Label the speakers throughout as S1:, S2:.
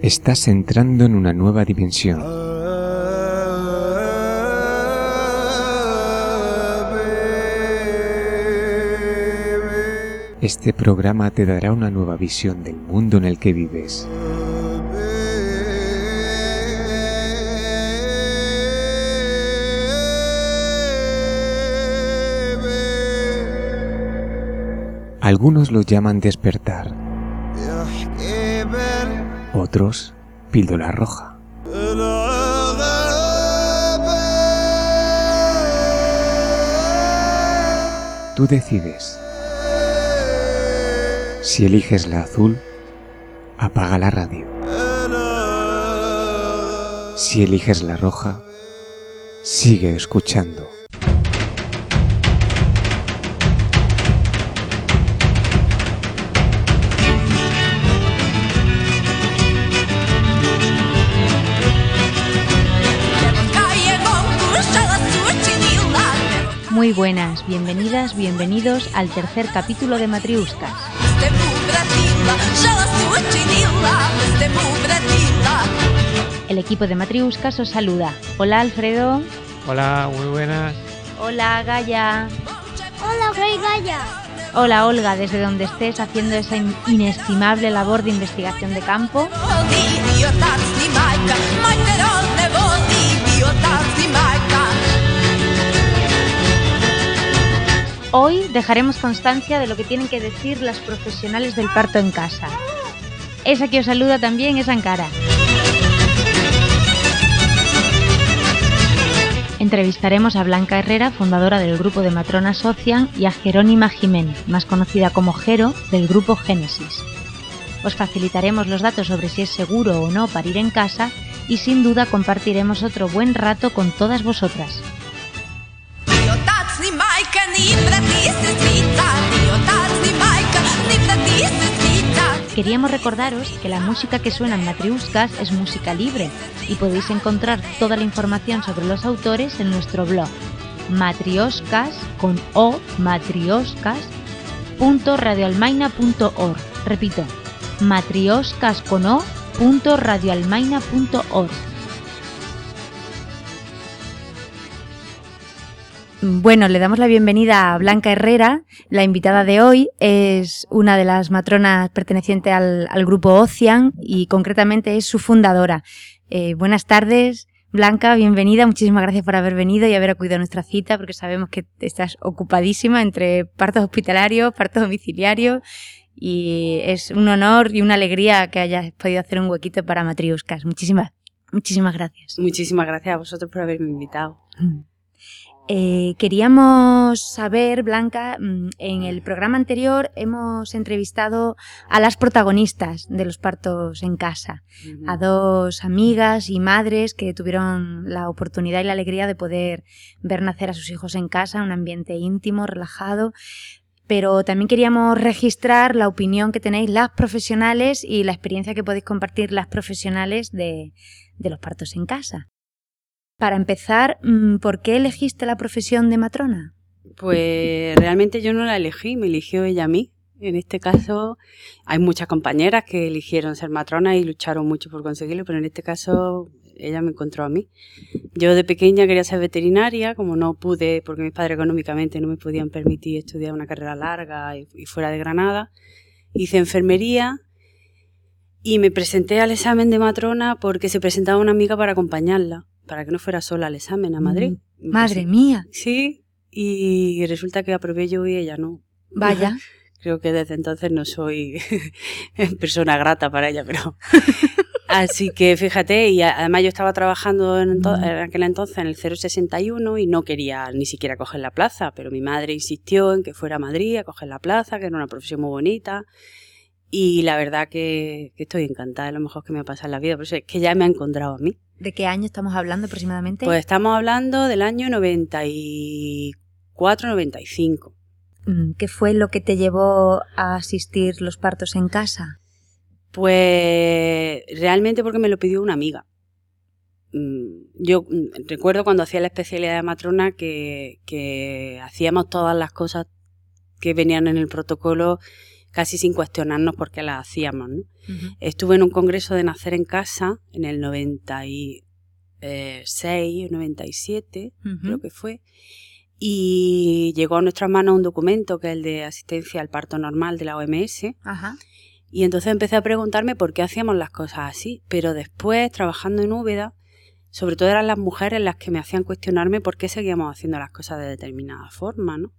S1: Estás entrando en una nueva dimensión. Este programa te dará una nueva visión del mundo en el que vives. Algunos lo llaman despertar, otros píldora roja. Tú decides. Si eliges la azul, apaga la radio. Si eliges la roja, sigue escuchando.
S2: Buenas, bienvenidas, bienvenidos al tercer capítulo de Matriuscas. El equipo de Matriuscas os saluda. Hola Alfredo.
S3: Hola, muy buenas.
S2: Hola Gaya.
S4: Hola, soy Gaya.
S2: Hola Olga, desde donde estés haciendo esa inestimable labor de investigación de campo. Hoy dejaremos constancia de lo que tienen que decir las profesionales del parto en casa. Esa que os saluda también es Ankara. Entrevistaremos a Blanca Herrera, fundadora del grupo de Matrona Socian, y a Jerónima Jiménez, más conocida como Jero, del grupo Génesis. Os facilitaremos los datos sobre si es seguro o no parir en casa y sin duda compartiremos otro buen rato con todas vosotras. Queríamos recordaros que la música que suena en Matriuscas es música libre y podéis encontrar toda la información sobre los autores en nuestro blog matrioscas con o matrioscas.radioalmaina.org. Repito, matrioscas con o radioalmaina.org. Bueno, le damos la bienvenida a Blanca Herrera. La invitada de hoy es una de las matronas perteneciente al, grupo Ocean y concretamente es su fundadora. Eh, buenas tardes, Blanca, bienvenida. Muchísimas gracias por haber venido y haber acudido a nuestra cita porque sabemos que estás ocupadísima entre partos hospitalarios, partos domiciliarios y es un honor y una alegría que hayas podido hacer un huequito para Matriuscas. Muchísimas, muchísimas gracias.
S5: Muchísimas gracias a vosotros por haberme invitado.
S2: Mm. Eh, queríamos saber, Blanca, mm, en el programa anterior hemos entrevistado a las protagonistas de los partos en casa, a dos amigas y madres que tuvieron la oportunidad y la alegría de poder ver nacer a sus hijos en casa, un ambiente íntimo, relajado. Pero también queríamos registrar la opinión que tenéis las profesionales y la experiencia que podéis compartir las profesionales de los partos en casa. Para empezar, mm, ¿por qué elegiste la profesión de matrona?
S5: Pues realmente yo no la elegí, me eligió ella a mí. En este caso hay muchas compañeras que eligieron ser matrona y lucharon mucho por conseguirlo, pero en este caso ella me encontró a mí. Yo de pequeña quería ser veterinaria, como no pude, porque mis padres económicamente no me podían permitir estudiar una carrera larga y, y fuera de Granada, hice enfermería y me presenté al examen de matrona porque se presentaba una amiga para acompañarla para que no fuera sola al examen a Madrid.
S2: Mm, madre mía.
S5: Sí, y resulta que aprobé yo y ella no.
S2: Vaya.
S5: Creo que desde entonces no soy persona grata para ella, pero... Así que fíjate, y además yo estaba trabajando en, en, aquel entonces en el 061 y no quería ni siquiera coger la plaza, pero mi madre insistió en que fuera a Madrid a coger la plaza, que era una profesión muy bonita. Y la verdad que, que estoy encantada, de lo mejor que me ha pasado en la vida, pero es que ya me ha encontrado a mí.
S2: ¿De qué año estamos hablando aproximadamente?
S5: Pues estamos hablando del año 94-95.
S2: Mm, ¿Qué fue lo que te llevó a asistir los partos en casa?
S5: Pues realmente porque me lo pidió una amiga. Mm, yo mm, recuerdo cuando hacía la especialidad de matrona que, que hacíamos todas las cosas que venían en el protocolo casi sin cuestionarnos por qué las hacíamos. ¿no? Estuve en un congreso de nacer en casa en el 96, 97, creo que fue, y llegó a nuestras manos un documento que es el de asistencia al parto normal de la OMS.
S2: Ajá.
S5: Y entonces empecé a preguntarme por qué hacíamos las cosas así. Pero después, trabajando en Úbeda, sobre todo eran las mujeres las que me hacían cuestionarme por qué seguíamos haciendo las cosas de determinada forma, ¿no?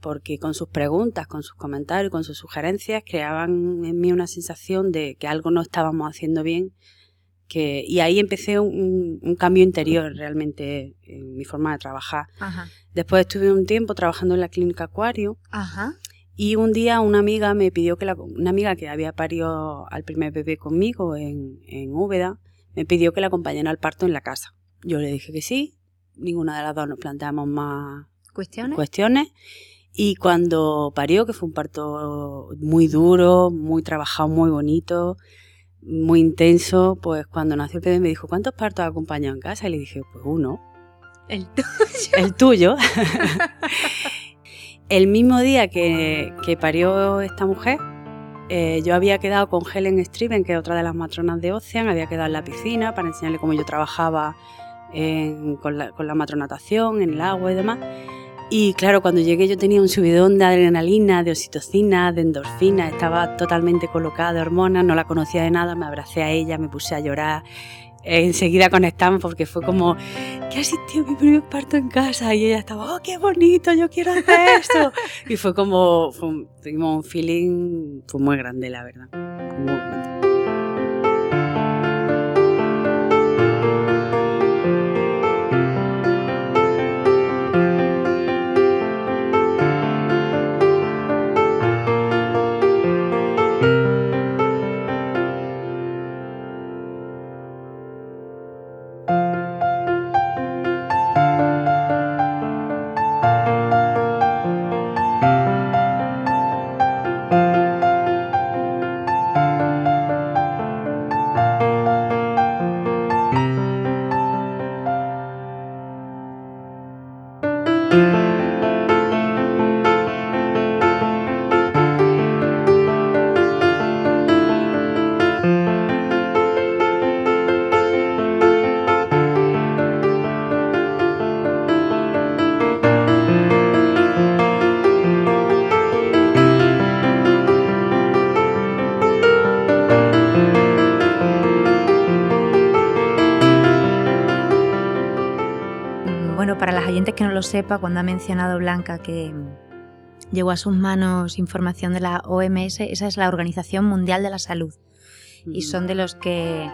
S5: Porque con sus preguntas, con sus comentarios, con sus sugerencias, creaban en mí una sensación de que algo no estábamos haciendo bien. Que, y ahí empecé un, un cambio interior realmente en mi forma de trabajar.
S2: Ajá.
S5: Después estuve un tiempo trabajando en la clínica Acuario
S2: Ajá.
S5: y un día una amiga me pidió que la, una amiga que había parido al primer bebé conmigo en, en Úbeda, me pidió que la acompañara al parto en la casa. Yo le dije que sí, ninguna de las dos nos planteamos más
S2: ¿Cuestiones?
S5: cuestiones. Y cuando parió, que fue un parto muy duro, muy trabajado, muy bonito, muy intenso, pues cuando nació el bebé me dijo, ¿cuántos partos has acompañado en casa? Y le dije, pues uno.
S2: El tuyo.
S5: el tuyo. el mismo día que, que parió esta mujer, eh, yo había quedado con Helen Striven, que es otra de las matronas de Ocean, había quedado en la piscina para enseñarle cómo yo trabajaba en- con, la, con la matronatación, en el agua y demás. Y claro, cuando llegué yo tenía un subidón de adrenalina, de oxitocina, de endorfina, estaba totalmente colocada hormonas, no la conocía de nada, me abracé a ella, me puse a llorar. Enseguida conectamos porque fue como que asistió mi primer parto en casa y ella estaba, oh, qué bonito, yo quiero hacer esto. y fue como, fue tuvimos un feeling muy grande, la verdad.
S2: Lo sepa, cuando ha mencionado Blanca que mm, llegó a sus manos información de la OMS, esa es la Organización Mundial de la Salud. Y son de los que,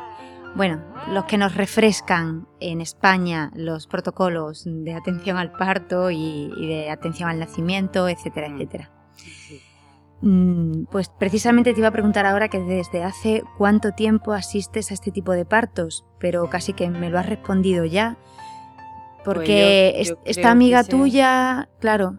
S2: bueno, los que nos refrescan en España los protocolos de atención al parto y, y de atención al nacimiento, etcétera,
S5: Mm.
S2: etcétera. Mm, Pues precisamente te iba a preguntar ahora que desde hace cuánto tiempo asistes a este tipo de partos, pero casi que me lo has respondido ya. Porque
S5: Pues yo-
S2: es-
S5: yo
S2: esta amiga
S5: que se-
S2: tuya, claro.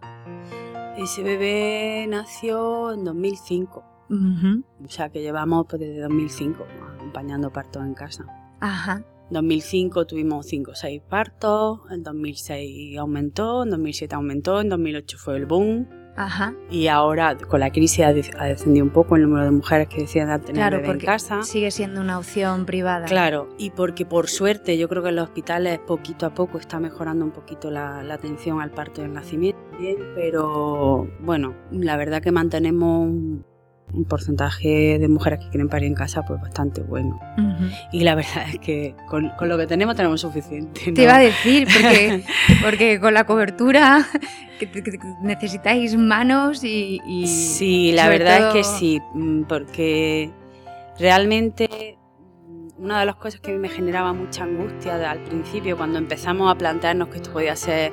S5: Ese bebé nació en 2005,
S2: ujú,
S5: o sea que llevamos pues, desde 2005 acompañando partos en casa.
S2: Ajá.
S5: En 2005 tuvimos 5 o 6 partos, en 2006 aumentó, en 2007 aumentó, en 2008 fue el boom
S2: Ajá.
S5: y ahora con la crisis ha, de- ha descendido un poco el número de mujeres que decían tener
S2: Claro,
S5: bebé en casa.
S2: sigue siendo una opción privada.
S5: Claro, y porque por suerte yo creo que en los hospitales poquito a poco está mejorando un poquito la, la atención al parto y al nacimiento, bien, pero bueno, la verdad que mantenemos un, porcentaje de mujeres que quieren parir en casa pues bastante bueno. Y la verdad es que con, con lo que tenemos tenemos suficiente. ¿no?
S2: Te iba a decir, porque, porque con la cobertura que- necesitáis manos y... y
S5: Sí, la verdad
S2: todo-
S5: es que sí, mm, porque realmente mm, una de las cosas que a mí me generaba mucha angustia al principio, cuando empezamos a plantearnos que esto podía ser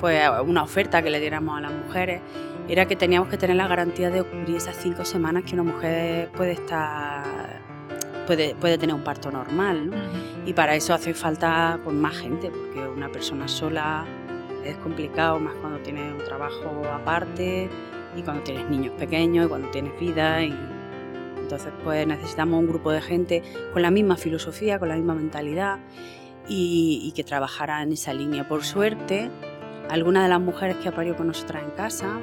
S5: pues, una oferta que le diéramos a las mujeres, era que teníamos que tener la garantía de cubrir esas cinco semanas que una mujer puede estar puede, puede tener un parto normal. Y para eso hace falta pues, más gente, porque una persona sola es complicado, más cuando tienes un trabajo aparte y cuando tienes niños pequeños y cuando tienes vida. Y entonces pues necesitamos un grupo de gente con la misma filosofía, con la misma mentalidad y, y que trabajara en esa línea. Por suerte, algunas de las mujeres que ha parido con nosotras en casa,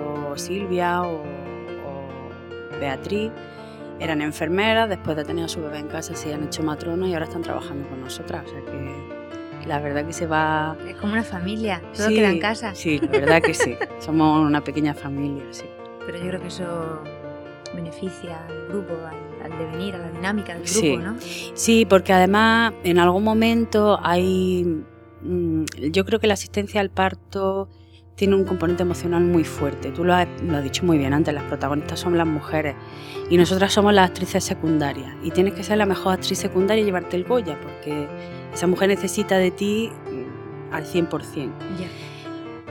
S5: ejemplo Silvia o, o Beatriz eran enfermeras, después de tener a su bebé en casa se han hecho matronas y ahora están trabajando con nosotras. O sea que la verdad que se va...
S2: Es como una familia, todo
S5: Sí,
S2: queda en casa.
S5: Sí, la verdad que sí. Somos una pequeña familia, sí.
S2: Pero yo creo que eso beneficia al grupo, al, al devenir, a la dinámica del grupo,
S5: Sí.
S2: ¿no?
S5: Sí, porque además en algún momento hay... mm, Yo creo que la asistencia al parto tiene un componente emocional muy fuerte. Tú lo has, lo has dicho muy bien antes, las protagonistas son las mujeres y nosotras somos las actrices secundarias. Y tienes que ser la mejor actriz secundaria y llevarte el Goya, porque esa mujer necesita de ti mm, al 100%.
S2: Ya.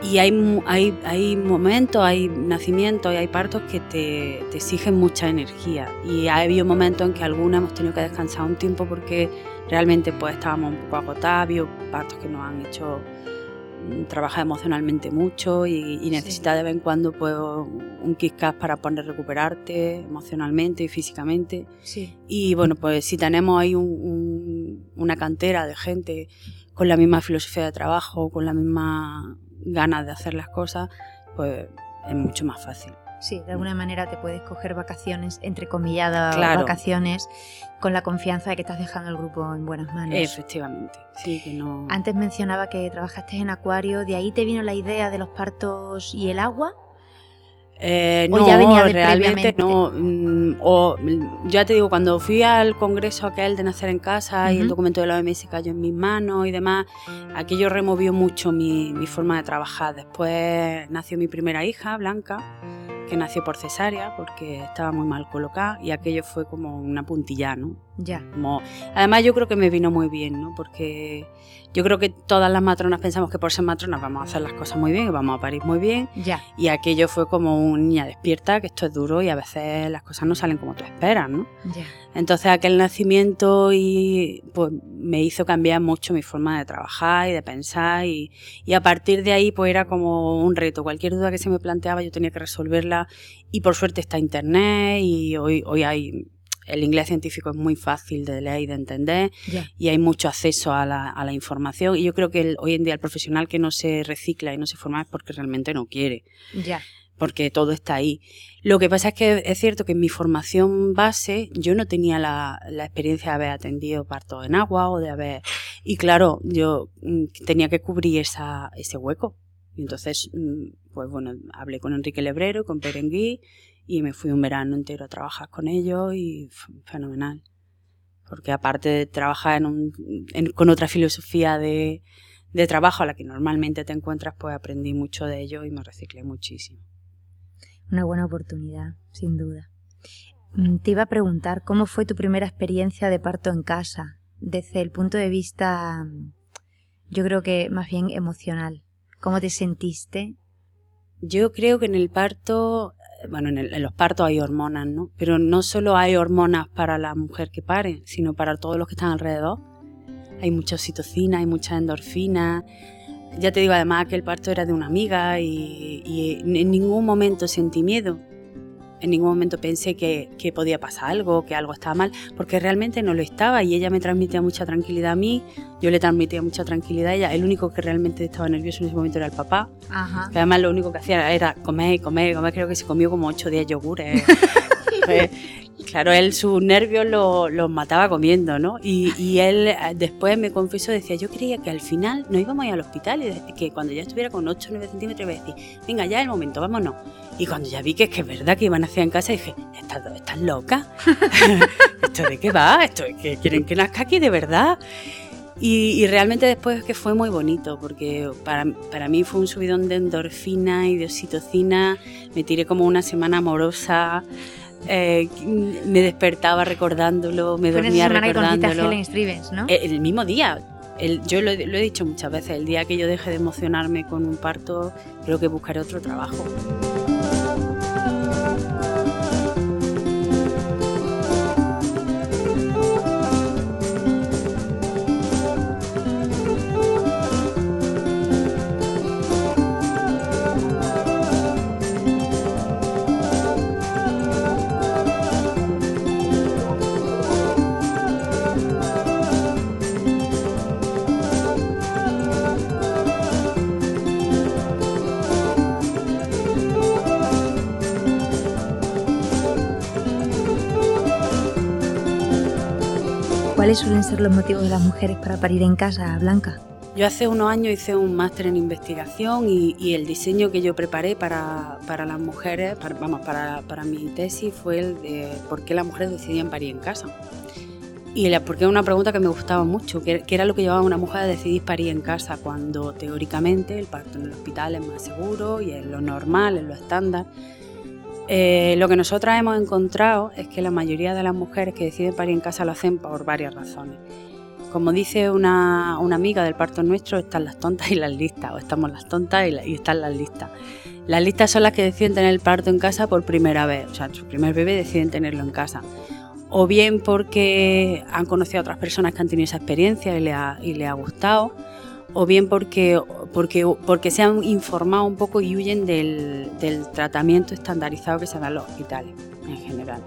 S5: Y hay, hay, hay momentos, hay nacimientos y hay partos que te, te exigen mucha energía. Y ha habido momentos en que algunas hemos tenido que descansar un tiempo porque realmente pues estábamos un poco agotados, partos que nos han hecho mm, trabajar emocionalmente mucho y, y necesitas de vez en cuando pues, un kick para poder recuperarte emocionalmente y físicamente.
S2: Sí.
S5: Y bueno, pues si tenemos ahí un- un- una cantera de gente con la misma filosofía de trabajo, con la misma ganas de hacer las cosas, pues es mucho más fácil.
S2: Sí, de alguna manera te puedes coger vacaciones, entre comilladas
S5: Claro.
S2: vacaciones, con la confianza de que estás dejando el grupo en buenas manos.
S5: Efectivamente, sí, que no...
S2: Antes mencionaba que trabajaste en acuario, ¿de ahí te vino la idea de los partos y el agua?
S5: Eh,
S2: ¿O
S5: no,
S2: ya venía de
S5: realmente no. mm, O, mm, ya te digo, cuando fui al congreso aquel de nacer en casa y el documento de la OMS cayó en mis manos y demás, aquello removió mucho mi, mi forma de trabajar. Después nació mi primera hija, Blanca, que nació por cesárea porque estaba muy mal colocada y aquello fue como una puntilla, ¿no?
S2: Ya.
S5: Como- además yo creo que me vino muy bien, ¿no? Porque yo creo que todas las matronas pensamos que por ser matronas vamos a hacer las cosas muy bien y vamos a parir muy bien
S2: Ya.
S5: y aquello fue como un niña despierta, que esto es duro y a veces las cosas no salen como tú esperas, ¿no?
S2: Ya.
S5: Entonces aquel nacimiento y pues me hizo cambiar mucho mi forma de trabajar y de pensar y, y a partir de ahí pues era como un reto. Cualquier duda que se me planteaba yo tenía que resolverla y por suerte está internet y hoy, hoy hay el inglés científico es muy fácil de leer y de entender y hay mucho acceso a la, a la información y yo creo que el- hoy en día el profesional que no se recicla y no se forma es porque realmente no quiere
S2: Ya.
S5: porque todo está ahí. Lo que pasa es que es cierto que en mi formación base yo no tenía la, la experiencia de haber atendido parto en agua o de haber... Y claro, yo mm, tenía que cubrir esa, ese hueco. Y entonces, mm, pues bueno, hablé con Enrique Lebrero, con Perengui y me fui un verano entero a trabajar con ellos y fenomenal. Porque aparte de trabajar en un, en- con otra filosofía de, de trabajo a la que normalmente te encuentras, pues aprendí mucho de ellos y me reciclé muchísimo.
S2: Una buena oportunidad, sin duda. Mm, Te iba a preguntar cómo fue tu primera experiencia de parto en casa, desde el punto de vista, mm, yo creo que más bien emocional. ¿Cómo te sentiste?
S5: Yo creo que en el parto, bueno, en, el- en los partos hay hormonas, ¿no? Pero no solo hay hormonas para la mujer que pare, sino para todos los que están alrededor. Hay mucha oxitocina, hay mucha endorfina. Ya te digo, además que el parto era de una amiga y, y en ningún momento sentí miedo. En ningún momento pensé que, que podía pasar algo, que algo estaba mal, porque realmente no lo estaba y ella me transmitía mucha tranquilidad a mí, yo le transmitía mucha tranquilidad a ella. El único que realmente estaba nervioso en ese momento era el papá,
S2: Ajá.
S5: que además lo único que hacía era comer comer comer. Creo que se comió como 8 o 10 yogures. Pues, claro, él sus nervios lo- los mataba comiendo, ¿no? Y, y él eh, después me confesó, decía, yo creía que al final no íbamos a ir al hospital y de- que cuando ya estuviera con 8 o 9 centímetros iba a decir, venga, ya es el momento, vámonos. Y cuando ya vi que es que es verdad que iban a hacer en casa, dije, ¿estás, estás loca? ¿Esto de qué va? ¿Esto es que quieren que nazca aquí de verdad? Y, y realmente después es que fue muy bonito, porque para, para mí fue un subidón de endorfina y de oxitocina, me tiré como una semana amorosa, eh, me despertaba recordándolo, me
S2: Fue esa
S5: dormía
S2: semana que conociste a
S5: recordándolo.
S2: Helen Stevens, ¿no?
S5: El, el mismo día, el- yo lo, lo he dicho muchas veces, el día que yo deje de emocionarme con un parto, creo que buscaré otro trabajo.
S2: ¿Cuáles suelen ser los motivos de las mujeres para parir en casa, Blanca?
S5: Yo hace unos años hice un máster en investigación y, el diseño que yo preparé para, las mujeres, vamos, para, para, mi tesis fue el de por qué las mujeres decidían parir en casa. Y la, porque era una pregunta que me gustaba mucho, que, era lo que llevaba una mujer a decidir parir en casa, cuando teóricamente el parto en el hospital es más seguro y es lo normal, es lo estándar. Eh, lo que nosotras hemos encontrado es que la mayoría de las mujeres que deciden parir en casa lo hacen por varias razones. Como dice una, amiga del parto nuestro, están las tontas y las listas, o estamos las tontas y, están las listas. Las listas son las que deciden tener el parto en casa por primera vez, o sea, su primer bebé deciden tenerlo en casa. O bien porque han conocido a otras personas que han tenido esa experiencia y le y le ha gustado, o bien porque, porque, porque se han informado un poco y huyen del, del tratamiento estandarizado que se da en los hospitales en general.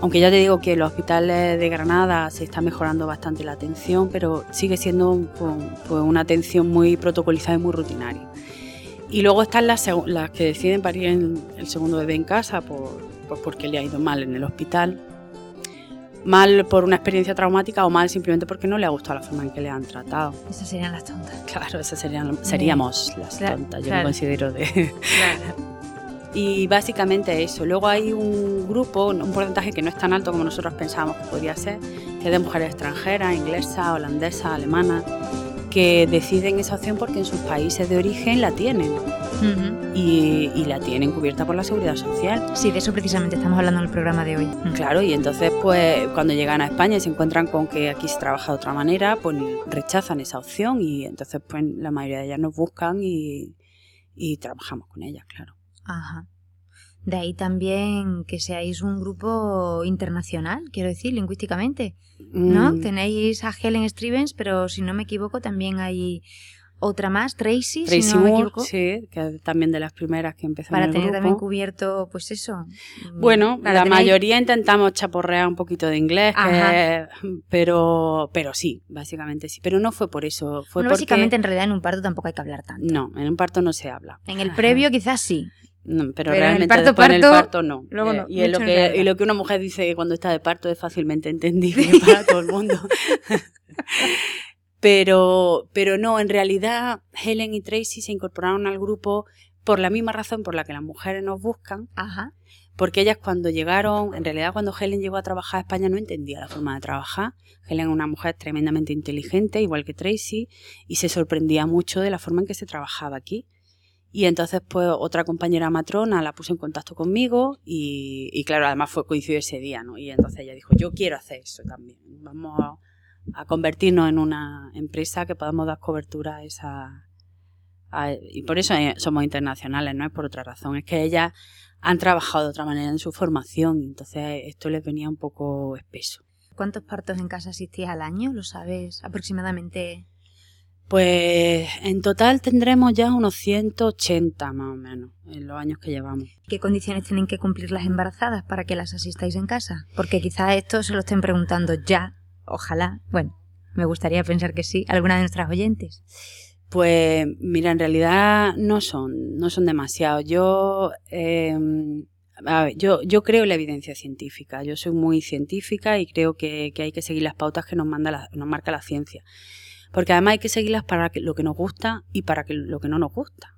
S5: Aunque ya te digo que los hospitales de Granada se está mejorando bastante la atención, pero sigue siendo pues, una atención muy protocolizada y muy rutinaria. Y luego están las, las que deciden parir el segundo bebé en casa por, pues porque le ha ido mal en el hospital, mal por una experiencia traumática o mal simplemente porque no le ha gustado la forma en que le han tratado.
S2: Esas serían las tontas.
S5: Claro, esas serían, seríamos las tontas, yo me considero de... Y básicamente eso. Luego hay un grupo, un porcentaje que no es tan alto como nosotros pensábamos que podría ser, que es de mujeres extranjeras, inglesas, holandesas, alemanas, que deciden esa opción porque en sus países de origen la tienen. Y, la tienen cubierta por la seguridad social.
S2: Sí, de eso precisamente estamos hablando en el programa de hoy.
S5: Claro, y entonces pues cuando llegan a España y se encuentran con que aquí se trabaja de otra manera, pues rechazan esa opción y entonces pues la mayoría de ellas nos buscan y, y trabajamos con ellas, claro.
S2: Ajá. De ahí también que seáis un grupo internacional, quiero decir, lingüísticamente, ¿no? Mm. Tenéis a Helen Stevens, pero si no me equivoco también hay otra más, Tracy,
S5: Tracy
S2: si no me equivoco.
S5: Sí, que es también de las primeras que empezó
S2: Para
S5: el
S2: tener
S5: grupo.
S2: también cubierto, pues eso.
S5: Mm, bueno, la mayoría intentamos chaporrear un poquito de inglés, pero, pero sí, básicamente sí. Pero no fue por eso. Fue
S2: básicamente en realidad en un parto tampoco hay que hablar tanto.
S5: No, en un parto no se habla.
S2: En el previo quizás sí.
S5: No, pero, realmente el parto, en el parto no. Eh, y, es lo que, y lo que una mujer dice cuando está de parto es fácilmente entendible para todo el mundo. pero, pero no, en realidad Helen y Tracy se incorporaron al grupo por la misma razón por la que las mujeres nos buscan.
S2: Ajá.
S5: Porque ellas cuando llegaron, en realidad cuando Helen llegó a trabajar a España no entendía la forma de trabajar. Helen es una mujer tremendamente inteligente, igual que Tracy, y se sorprendía mucho de la forma en que se trabajaba aquí. Y entonces, pues, otra compañera matrona la puso en contacto conmigo y, claro, además fue coincidió ese día, ¿no? Y entonces ella dijo, yo quiero hacer eso también. Vamos a, convertirnos en una empresa que podamos dar cobertura a esa... y por eso eh, somos internacionales, no es por otra razón. Es que ellas han trabajado de otra manera en su formación y entonces esto les venía un poco espeso.
S2: ¿Cuántos partos en casa asistías al año? ¿Lo sabes aproximadamente?
S5: Pues en total tendremos ya unos 180 más o menos en los años que llevamos.
S2: ¿Qué condiciones tienen que cumplir las embarazadas para que las asistáis en casa? Porque quizás esto se lo estén preguntando ya, ojalá, bueno, me gustaría pensar que sí, alguna de nuestras oyentes.
S5: Pues mira, en realidad no son, no son demasiados. Yo, em, yo, yo creo en la evidencia científica. Yo soy muy científica y creo que, hay que seguir las pautas que nos, manda nos marca la ciencia porque además hay que seguirlas para lo que nos gusta y para lo que no nos gusta.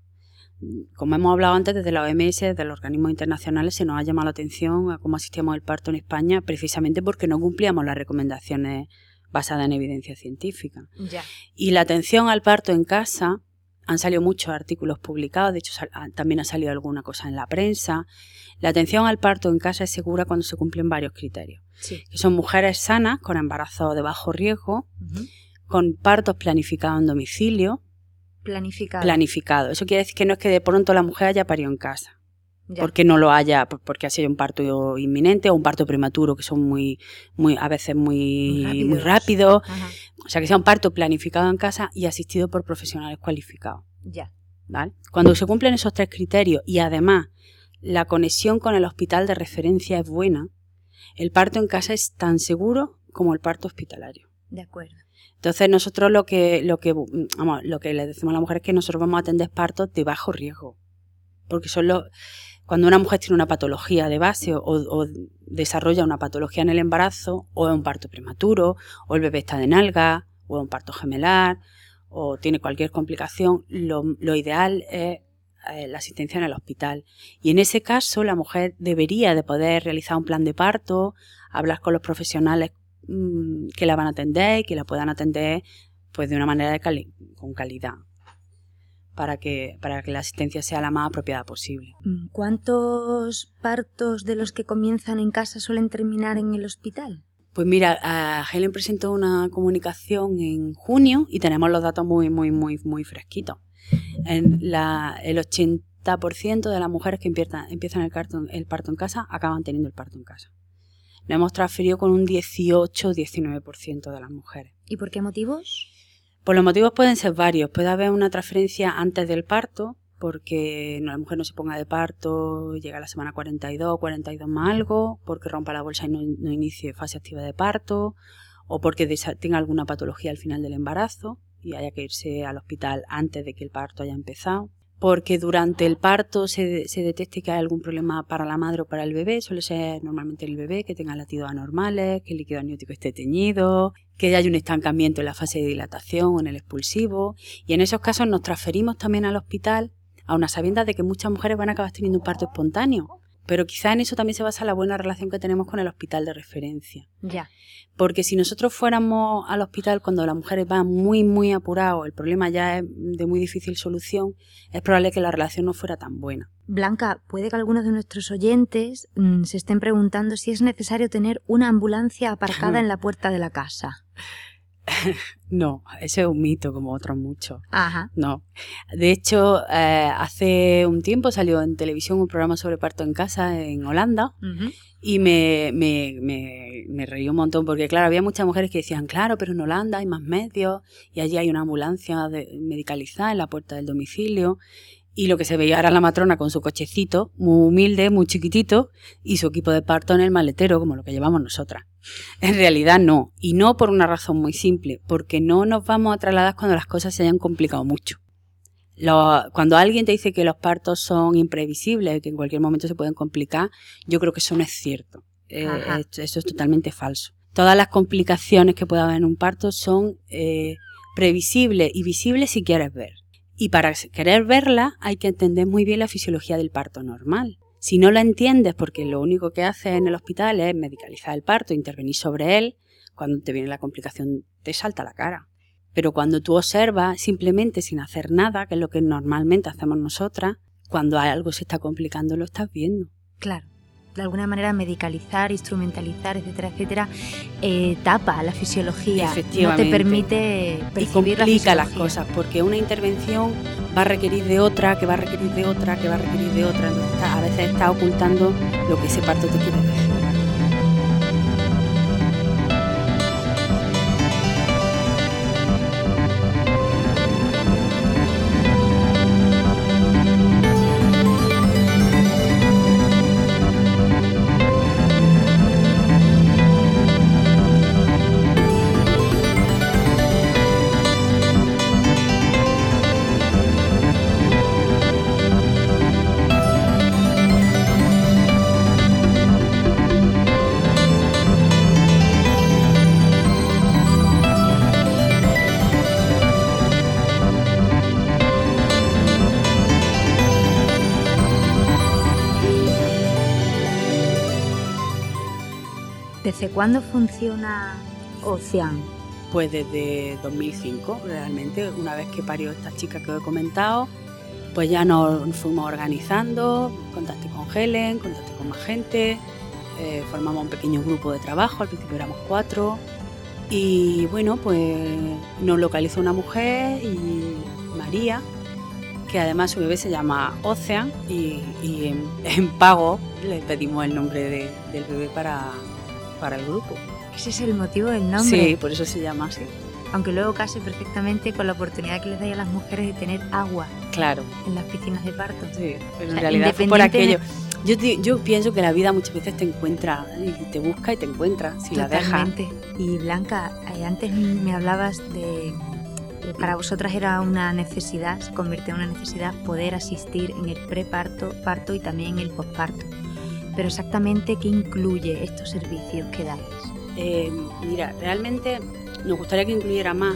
S5: Como hemos hablado antes, desde la OMS, desde los organismos internacionales, se nos ha llamado la atención a cómo asistíamos al parto en España, precisamente porque no cumplíamos las recomendaciones basadas en evidencia científica. Y la atención al parto en casa, han salido muchos artículos publicados, de hecho también ha salido alguna cosa en la prensa. La atención al parto en casa es segura cuando se cumplen varios criterios. Que son mujeres sanas, con embarazo de bajo riesgo, con partos planificados en domicilio.
S2: Planificado.
S5: Planificado. Eso quiere decir que no es que de pronto la mujer haya parido en casa. Porque no lo haya, porque ha sido un parto inminente o un parto prematuro, que son muy, muy, a veces muy, muy rápidos. O sea, que sea un parto planificado en casa y asistido por profesionales cualificados.
S2: Ya.
S5: ¿Vale? Cuando se cumplen esos tres criterios y además la conexión con el hospital de referencia es buena, el parto en casa es tan seguro como el parto hospitalario.
S2: De acuerdo.
S5: Entonces nosotros lo que, lo que, vamos, lo que le decimos a la mujer es que nosotros vamos a atender partos de bajo riesgo. Porque son los, cuando una mujer tiene una patología de base o, desarrolla una patología en el embarazo, o es un parto prematuro, o el bebé está de nalga, o es un parto gemelar, o tiene cualquier complicación, lo, lo ideal es eh, la asistencia en el hospital. Y en ese caso, la mujer debería de poder realizar un plan de parto, hablar con los profesionales mm, que la van a atender y que la puedan atender pues de una manera de cali con calidad para que, para que la asistencia sea la más apropiada posible.
S2: Mm, ¿Cuántos partos de los que comienzan en casa suelen terminar en el hospital?
S5: Pues mira, a Helen presentó una comunicación en junio y tenemos los datos muy, muy, muy, muy fresquitos. En la, el 80% de las mujeres que empiezan, empiezan el, el parto en casa acaban teniendo el parto en casa. Nos hemos transferido con un 18-19% de las mujeres.
S2: ¿Y por qué motivos?
S5: Pues los motivos pueden ser varios. Puede haber una transferencia antes del parto, porque la mujer no se ponga de parto, llega a la semana 42, 42 más algo, porque rompa la bolsa y no, inicie fase activa de parto, o porque tenga alguna patología al final del embarazo y haya que irse al hospital antes de que el parto haya empezado. Porque durante el parto se, se detecte que hay algún problema para la madre o para el bebé, suele ser normalmente el bebé que tenga latidos anormales, que el líquido amniótico esté teñido, que haya un estancamiento en la fase de dilatación o en el expulsivo. Y en esos casos nos transferimos también al hospital a una sabienda de que muchas mujeres van a acabar teniendo un parto espontáneo. Pero quizá en eso también se basa la buena relación que tenemos con el hospital de referencia.
S2: Ya.
S5: Porque si nosotros fuéramos al hospital cuando las mujeres van muy, muy apuradas, el problema ya es de muy difícil solución, es probable que la relación no fuera tan buena.
S2: Blanca, puede que algunos de nuestros oyentes mmm, se estén preguntando si es necesario tener una ambulancia aparcada en la puerta de la casa.
S5: no, ese es un mito como otros muchos.
S2: Ajá.
S5: No. De hecho, eh, hace un tiempo salió en televisión un programa sobre parto en casa en Holanda uh -huh. y me, me, me, me, reí un montón porque, claro, había muchas mujeres que decían, claro, pero en Holanda hay más medios y allí hay una ambulancia de, medicalizada en la puerta del domicilio. Y lo que se veía era la matrona con su cochecito, muy humilde, muy chiquitito, y su equipo de parto en el maletero, como lo que llevamos nosotras. En realidad no, y no por una razón muy simple, porque no nos vamos a trasladar cuando las cosas se hayan complicado mucho. Lo, cuando alguien te dice que los partos son imprevisibles, que en cualquier momento se pueden complicar, yo creo que eso no es cierto. Eh, eso es totalmente falso. Todas las complicaciones que pueda haber en un parto son eh, previsibles y visibles si quieres ver. Y para querer verla hay que entender muy bien la fisiología del parto normal. Si no la entiendes porque lo único que haces en el hospital es medicalizar el parto, intervenir sobre él, cuando te viene la complicación te salta la cara. Pero cuando tú observas simplemente sin hacer nada, que es lo que normalmente hacemos nosotras, cuando algo se está complicando lo estás viendo.
S2: Claro de alguna manera medicalizar, instrumentalizar, etcétera, etcétera, eh, tapa la fisiología, no te permite percibir
S5: y complica la las cosas, porque una intervención va a requerir de otra, que va a requerir de otra, que va a requerir de otra, entonces está, a veces está ocultando lo que ese parto te quiere decir.
S2: Cuándo funciona Ocean?
S5: Pues desde 2005, realmente. Una vez que parió esta chica que os he comentado, pues ya nos fuimos organizando, contacté con Helen, contacté con más gente, eh, formamos un pequeño grupo de trabajo, al principio éramos cuatro, y bueno, pues nos localizó una mujer y María, que además su bebé se llama Ocean, y, en, pago le pedimos el nombre de, del bebé para, para el grupo.
S2: Ese es el motivo del nombre.
S5: Sí, por eso se llama así.
S2: Aunque luego case perfectamente con la oportunidad que les dais a las mujeres de tener agua.
S5: Claro.
S2: En las piscinas de parto.
S5: Sí, pero en o sea, realidad fue por aquello. Yo, yo pienso que la vida muchas veces te encuentra, y te busca y te encuentra, si
S2: Totalmente.
S5: la dejas.
S2: Y Blanca, eh, antes me hablabas de, eh, para vosotras era una necesidad, se convirtió en una necesidad poder asistir en el preparto, parto y también en el posparto. Pero exactamente, ¿qué incluye estos servicios que dais?
S5: Eh, mira, realmente nos gustaría que incluyera más,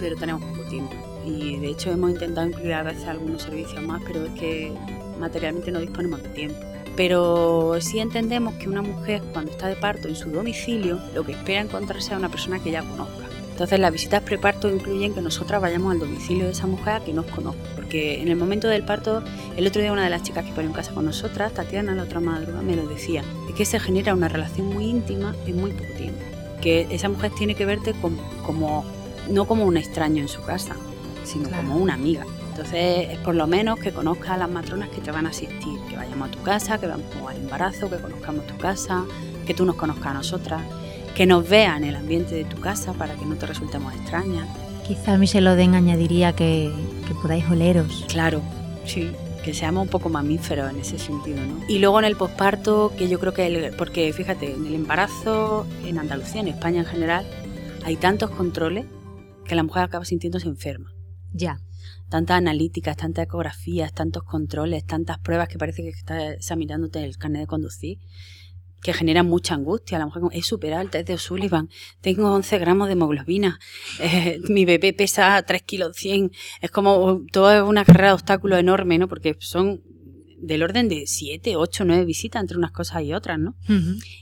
S5: pero tenemos poco tiempo. Y de hecho hemos intentado incluir a veces algunos servicios más, pero es que materialmente no disponemos de tiempo. Pero sí entendemos que una mujer cuando está de parto en su domicilio, lo que espera encontrarse a una persona que ya conozca. Entonces las visitas preparto incluyen que nosotras vayamos al domicilio de esa mujer a que nos conozca. Porque en el momento del parto, el otro día una de las chicas que parió en casa con nosotras, Tatiana, la otra madrugada, me lo decía, es que se genera una relación muy íntima en muy poco tiempo. Que esa mujer tiene que verte como, no como un extraño en su casa, sino como una amiga. Entonces es por lo menos que conozcas a las matronas que te van a asistir, que vayamos a tu casa, que vamos al embarazo, que conozcamos tu casa, que tú nos conozcas a nosotras, que nos vean el ambiente de tu casa para que no te resultemos extrañas.
S2: Quizá a mí se lo den añadiría que, que podáis oleros.
S5: Claro, sí, que seamos un poco mamíferos en ese sentido, ¿no? Y luego en el posparto, que yo creo que, porque fíjate, en el embarazo, en Andalucía, en España en general, hay tantos controles que la mujer acaba sintiéndose enferma.
S2: Ya
S5: tantas analíticas, tantas ecografías, tantos controles, tantas pruebas que parece que estás examinándote el carnet de conducir, que generan mucha angustia. A lo mejor es superar el test de O'Sullivan, tengo 11 gramos de hemoglobina, eh, mi bebé pesa 3 kilos 100. Es como toda una carrera de obstáculos enorme, ¿no? Porque son del orden de 7, 8, 9 visitas entre unas cosas y otras, ¿no?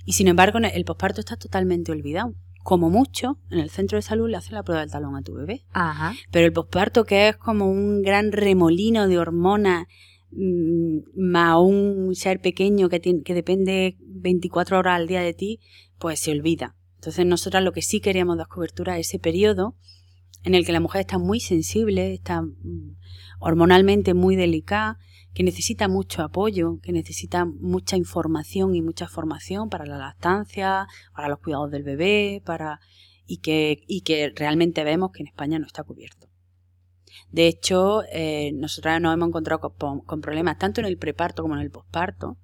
S5: Y sin embargo, el posparto está totalmente olvidado como mucho, en el centro de salud le hacen la prueba del talón a tu bebé.
S2: Ajá.
S5: Pero el posparto, que es como un gran remolino de hormonas, más un ser pequeño que, que depende 24 horas al día de ti, pues se olvida. Entonces nosotras lo que sí queríamos dar cobertura a ese periodo en el que la mujer está muy sensible, está mm, hormonalmente muy delicada que necesita mucho apoyo, que necesita mucha información y mucha formación para la lactancia, para los cuidados del bebé, para y que, y que realmente vemos que en España no está cubierto. De hecho, eh, nosotros nos hemos encontrado con, problemas tanto en el preparto como en el posparto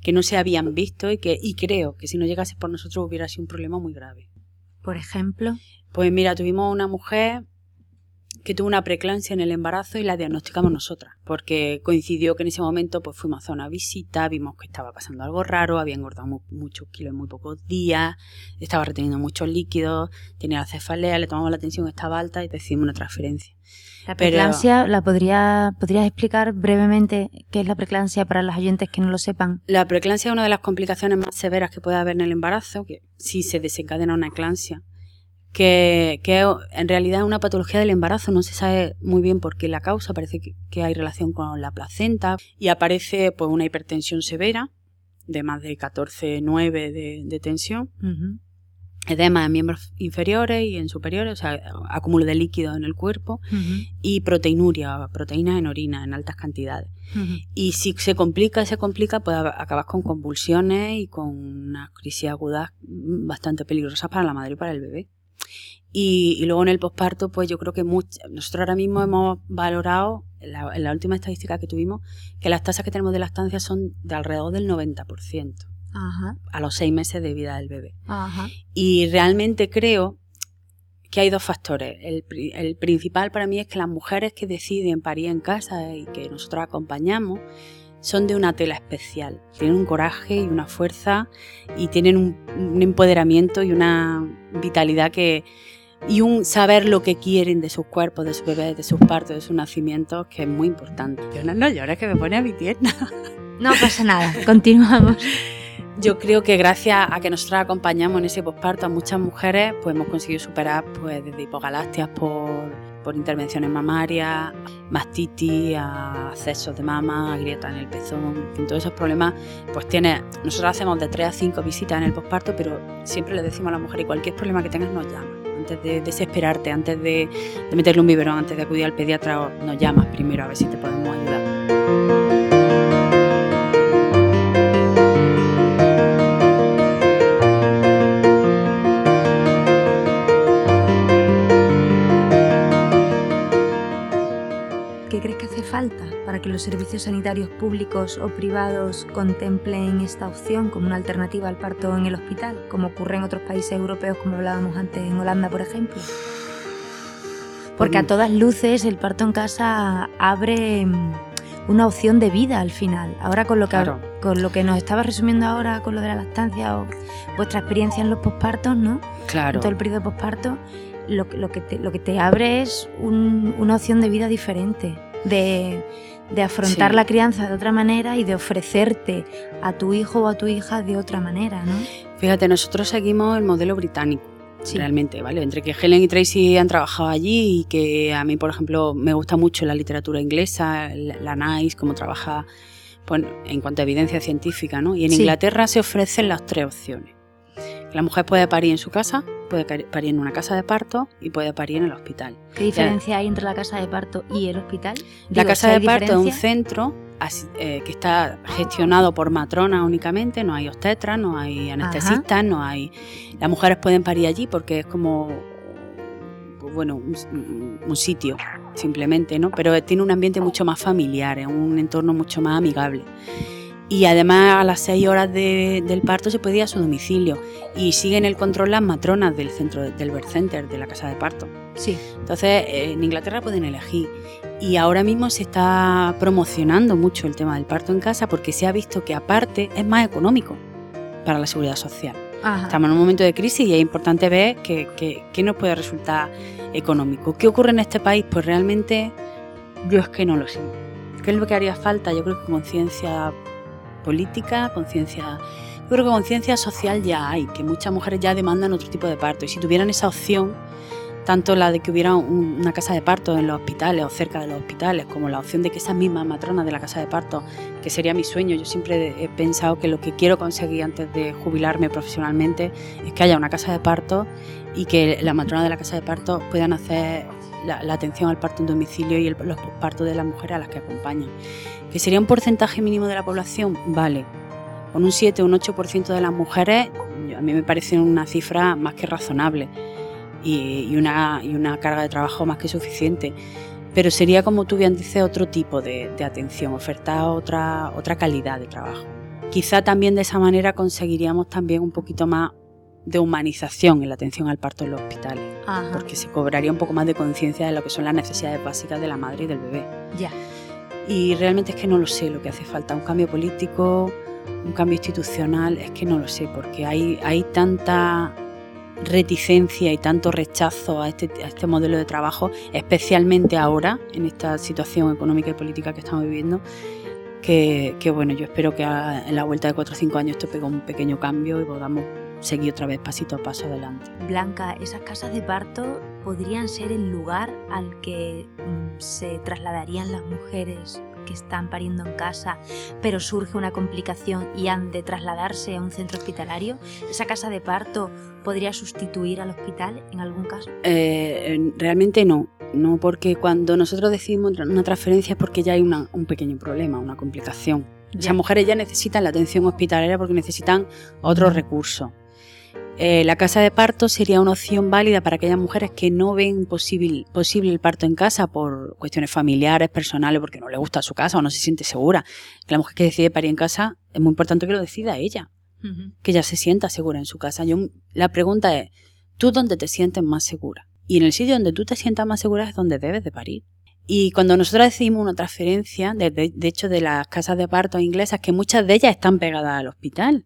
S5: que no se habían visto y que y creo que si no llegase por nosotros hubiera sido un problema muy grave.
S2: Por ejemplo,
S5: pues mira, tuvimos una mujer que tuvo una preeclampsia en el embarazo y la diagnosticamos nosotras, porque coincidió que en ese momento pues fuimos a una visita, vimos que estaba pasando algo raro, había engordado muchos kilos en muy pocos días, estaba reteniendo muchos líquidos, tenía la cefalea, le tomamos la atención, estaba alta y decidimos una transferencia.
S2: La preeclampsia, ¿la podría, podrías explicar brevemente qué es la preeclampsia para los oyentes que no lo sepan?
S5: La preeclampsia es una de las complicaciones más severas que puede haber en el embarazo, que si se desencadena una eclampsia que, en realidad es una patología del embarazo, no se sabe muy bien por qué la causa, parece que, hay relación con la placenta y aparece pues una hipertensión severa de más de 14,9 de, de tensión, edema en miembros inferiores y en superiores, o sea, acúmulo de líquido en el cuerpo y proteinuria, proteínas en orina en altas cantidades. Y si se complica, se complica, pues acabas con convulsiones y con una crisis aguda bastante peligrosas para la madre y para el bebé. Y, luego en el posparto, pues yo creo que nosotros ahora mismo hemos valorado, en la, última estadística que tuvimos, que las tasas que tenemos de lactancia son de alrededor del 90%. A los seis meses de vida del bebé. Y realmente creo que hay dos factores. El, el, principal para mí es que las mujeres que deciden parir en casa y que nosotros acompañamos son de una tela especial. Tienen un coraje y una fuerza y tienen un, un empoderamiento y una vitalidad que, y un saber lo que quieren de sus cuerpos, de sus bebés, de sus partos, de sus nacimientos, que es muy importante. Yo no, no llores, que me pone a mi tierna.
S2: No pasa nada, continuamos.
S5: Yo creo que gracias a que nosotros acompañamos en ese posparto a muchas mujeres, pues hemos conseguido superar pues desde hipogalastias por, por intervenciones mamarias, mastitis, a accesos de mama, a grietas en el pezón, en todos esos problemas, pues tiene, nosotros hacemos de 3 a 5 visitas en el posparto, pero siempre le decimos a la mujer, y cualquier problema que tengas nos llama antes de desesperarte, antes de, meterle un biberón, antes de acudir al pediatra, nos llamas primero a ver si te podemos ayudar.
S2: Para que los servicios sanitarios públicos o privados contemplen esta opción como una alternativa al parto en el hospital, como ocurre en otros países europeos, como hablábamos antes en Holanda, por ejemplo? Porque a todas luces el parto en casa abre mm, una opción de vida al final. Ahora con lo que,
S5: Claro.
S2: con lo que nos estabas resumiendo ahora, con lo de la lactancia o vuestra experiencia en los pospartos, ¿no?
S5: Claro.
S2: En todo el periodo posparto, lo, que- lo, que te, lo que te abre es un- una opción de vida diferente, de, de afrontar
S5: Sí.
S2: la crianza de otra manera y de ofrecerte a tu hijo o a tu hija de otra manera, ¿no?
S5: Fíjate, nosotros seguimos el modelo británico.
S2: Sí.
S5: Realmente, ¿vale? Entre que Helen y Tracy han trabajado allí y que a mí, por ejemplo, me gusta mucho la literatura inglesa, la, la NICE, cómo trabaja pues, en cuanto a evidencia científica, ¿no? Y en
S2: Sí.
S5: Inglaterra se ofrecen las tres opciones. La mujer puede parir en su casa, puede parir en una casa de parto y puede parir en el hospital.
S2: ¿Qué diferencia hay entre la casa de parto y el hospital?
S5: La
S2: Digo,
S5: casa
S2: si hay
S5: de parto es un centro eh, que está gestionado por matronas únicamente, no hay obstetras, no hay anestesistas, no hay... Las mujeres pueden parir allí porque es como, bueno, un, un sitio simplemente, ¿no? Pero tiene un ambiente mucho más familiar, es un entorno mucho más amigable. Y además a las seis horas de- del parto se puede ir a su domicilio y siguen el control las matronas del centro del birth center, de la casa de parto.
S2: Sí,
S5: Entonces, eh, en Inglaterra pueden elegir. Y ahora mismo se está promocionando mucho el tema del parto en casa porque se ha visto que aparte es más económico para la seguridad social.
S2: ajá.
S5: Estamos en un momento de crisis y es importante ver que, que- que nos puede resultar económico. ¿Qué ocurre en este país? Pues realmente yo es que no lo sé. ¿Qué es lo que haría falta? Yo creo que conciencia política, conciencia... Yo creo que conciencia social ya hay, que muchas mujeres ya demandan otro tipo de parto. Y si tuvieran esa opción, tanto la de que hubiera un- una casa de parto en los hospitales o cerca de los hospitales, como la opción de que esas mismas matronas de la casa de parto, que sería mi sueño, yo siempre he pensado que lo que quiero conseguir antes de jubilarme profesionalmente es que haya una casa de parto y que las matronas de la casa de parto puedan hacer la, atención al parto en domicilio y el- los partos de las mujeres a las que acompañan. ¿Que sería un porcentaje mínimo de la población? Vale. Con un 7 o un 8% de las mujeres, a mí me parece una cifra más que razonable y, una, y una carga de trabajo más que suficiente. Pero sería, como tú bien dices, otro tipo de, de atención, ofertar otra, otra calidad de trabajo. Quizá también de esa manera conseguiríamos también un poquito más de humanización en la atención al parto en los hospitales,
S2: Ajá,
S5: porque se cobraría un poco más de conciencia de lo que son las necesidades básicas de la madre y del bebé.
S2: ya.
S5: Y realmente es que no lo sé lo que hace falta, un cambio político, un cambio institucional, es que no lo sé, porque hay, hay tanta reticencia y tanto rechazo a este, a este modelo de trabajo, especialmente ahora, en esta situación económica y política que estamos viviendo, que, que, bueno, yo espero que a- en la vuelta de 4 o 5 años esto pegue un pequeño cambio y podamos seguir otra vez pasito a paso adelante.
S2: Blanca, esas casas de parto podrían ser el lugar al que mm, se trasladarían las mujeres que están pariendo en casa, pero surge una complicación y han de trasladarse a un centro hospitalario. ¿Esa casa de parto podría sustituir al hospital en algún caso?
S5: Eh, realmente no, no porque cuando nosotros decidimos una transferencia es porque ya hay una- un pequeño problema, una complicación. Esas mujeres ya necesitan la atención hospitalaria porque necesitan otros recursos. Eh, la casa de parto sería una opción válida para aquellas mujeres que no ven posible, posible el parto en casa por cuestiones familiares, personales, porque no le gusta su casa o no se siente segura. Que la mujer que decide parir en casa es muy importante que lo decida ella que ella se sienta segura en su casa. Yo, la pregunta es, ¿tú dónde te sientes más segura? Y en el sitio donde tú te sientas más segura es donde debes de parir. Y cuando nosotros decidimos una transferencia, de, de- de hecho de las casas de parto inglesas, que muchas de ellas están pegadas al hospital,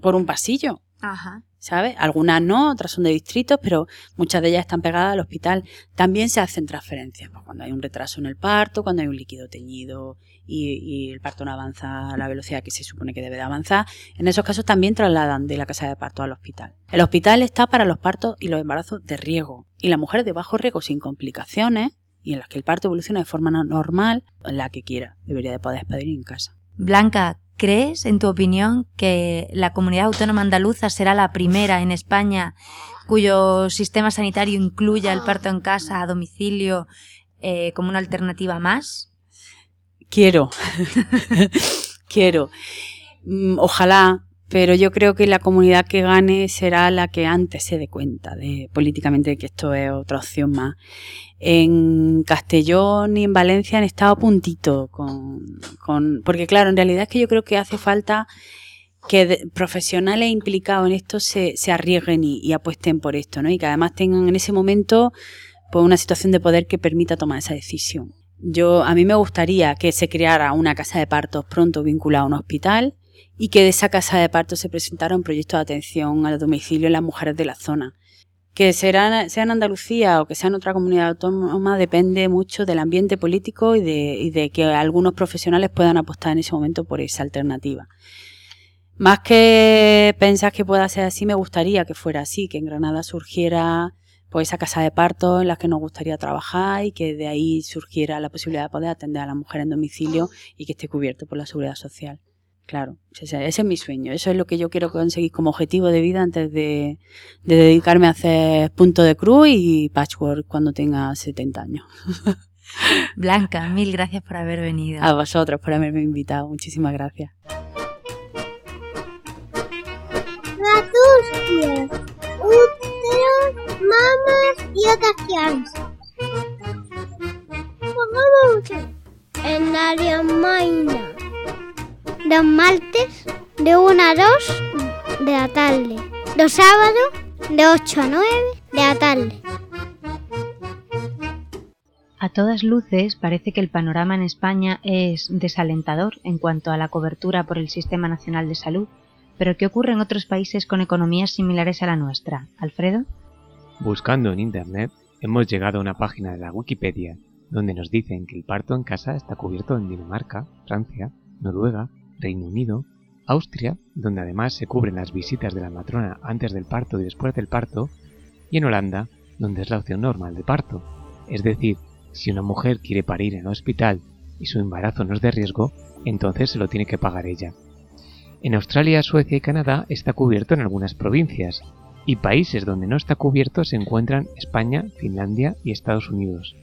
S5: por un pasillo,
S2: Ajá.
S5: ¿Sabes? Algunas no, otras son de distritos, pero muchas de ellas están pegadas al hospital. También se hacen transferencias, pues, cuando hay un retraso en el parto, cuando hay un líquido teñido y, el parto no avanza a la velocidad que se supone que debe de avanzar. En esos casos también trasladan de la casa de parto al hospital. El hospital está para los partos y los embarazos de riesgo. Y la mujer de bajo riesgo sin complicaciones y en las que el parto evoluciona de forma no- normal, la que quiera, debería de poder pedir en casa.
S2: Blanca, ¿crees, en tu opinión, que la comunidad autónoma andaluza será la primera en España cuyo sistema sanitario incluya el parto en casa a domicilio eh, como una alternativa más?
S5: Quiero, quiero. Mm, Ojalá, pero yo creo que la comunidad que gane será la que antes se dé cuenta de políticamente que esto es otra opción más. En Castellón y en Valencia han estado a puntito con, porque claro, en realidad es que yo creo que hace falta que profesionales implicados en esto se, arriesguen y, y apuesten por esto, ¿no? Y que además tengan en ese momento pues una situación de poder que permita tomar esa decisión. Yo, a mí me gustaría que se creara una casa de partos pronto vinculada a un hospital y que de esa casa de partos se presentara un proyecto de atención al domicilio en las mujeres de la zona. Que sea en Andalucía o que sea en otra comunidad autónoma depende mucho del ambiente político y de, y de que algunos profesionales puedan apostar en ese momento por esa alternativa. Más que pensar que pueda ser así, me gustaría que fuera así, que en Granada surgiera pues esa casa de parto en la que nos gustaría trabajar y que de ahí surgiera la posibilidad de poder atender a la mujer en domicilio y que esté cubierto por la seguridad social. Claro, ese, es mi sueño, eso es lo que yo quiero conseguir como objetivo de vida antes de, de dedicarme a hacer punto de cruz y patchwork cuando tenga 70 años.
S2: Blanca, mil gracias por haber venido.
S5: A vosotros por haberme invitado, muchísimas gracias.
S4: mames i ocasions. En área. Los martes de 1 a 2 de la tarde. Los sábados de 8 a 9 de la tarde.
S2: A todas luces parece que el panorama en España es desalentador en cuanto a la cobertura por el Sistema Nacional de Salud, pero ¿qué ocurre en otros países con economías similares a la nuestra? Alfredo?
S1: Buscando en Internet, hemos llegado a una página de la Wikipedia donde nos dicen que el parto en casa está cubierto en Dinamarca, Francia, Noruega, Reino Unido, Austria, donde además se cubren las visitas de la matrona antes del parto y después del parto, y en Holanda, donde es la opción normal de parto. Es decir, si una mujer quiere parir en el hospital y su embarazo no es de riesgo, entonces se lo tiene que pagar ella. En Australia, Suecia y Canadá está cubierto en algunas provincias, y países donde no está cubierto se encuentran España, Finlandia y Estados Unidos.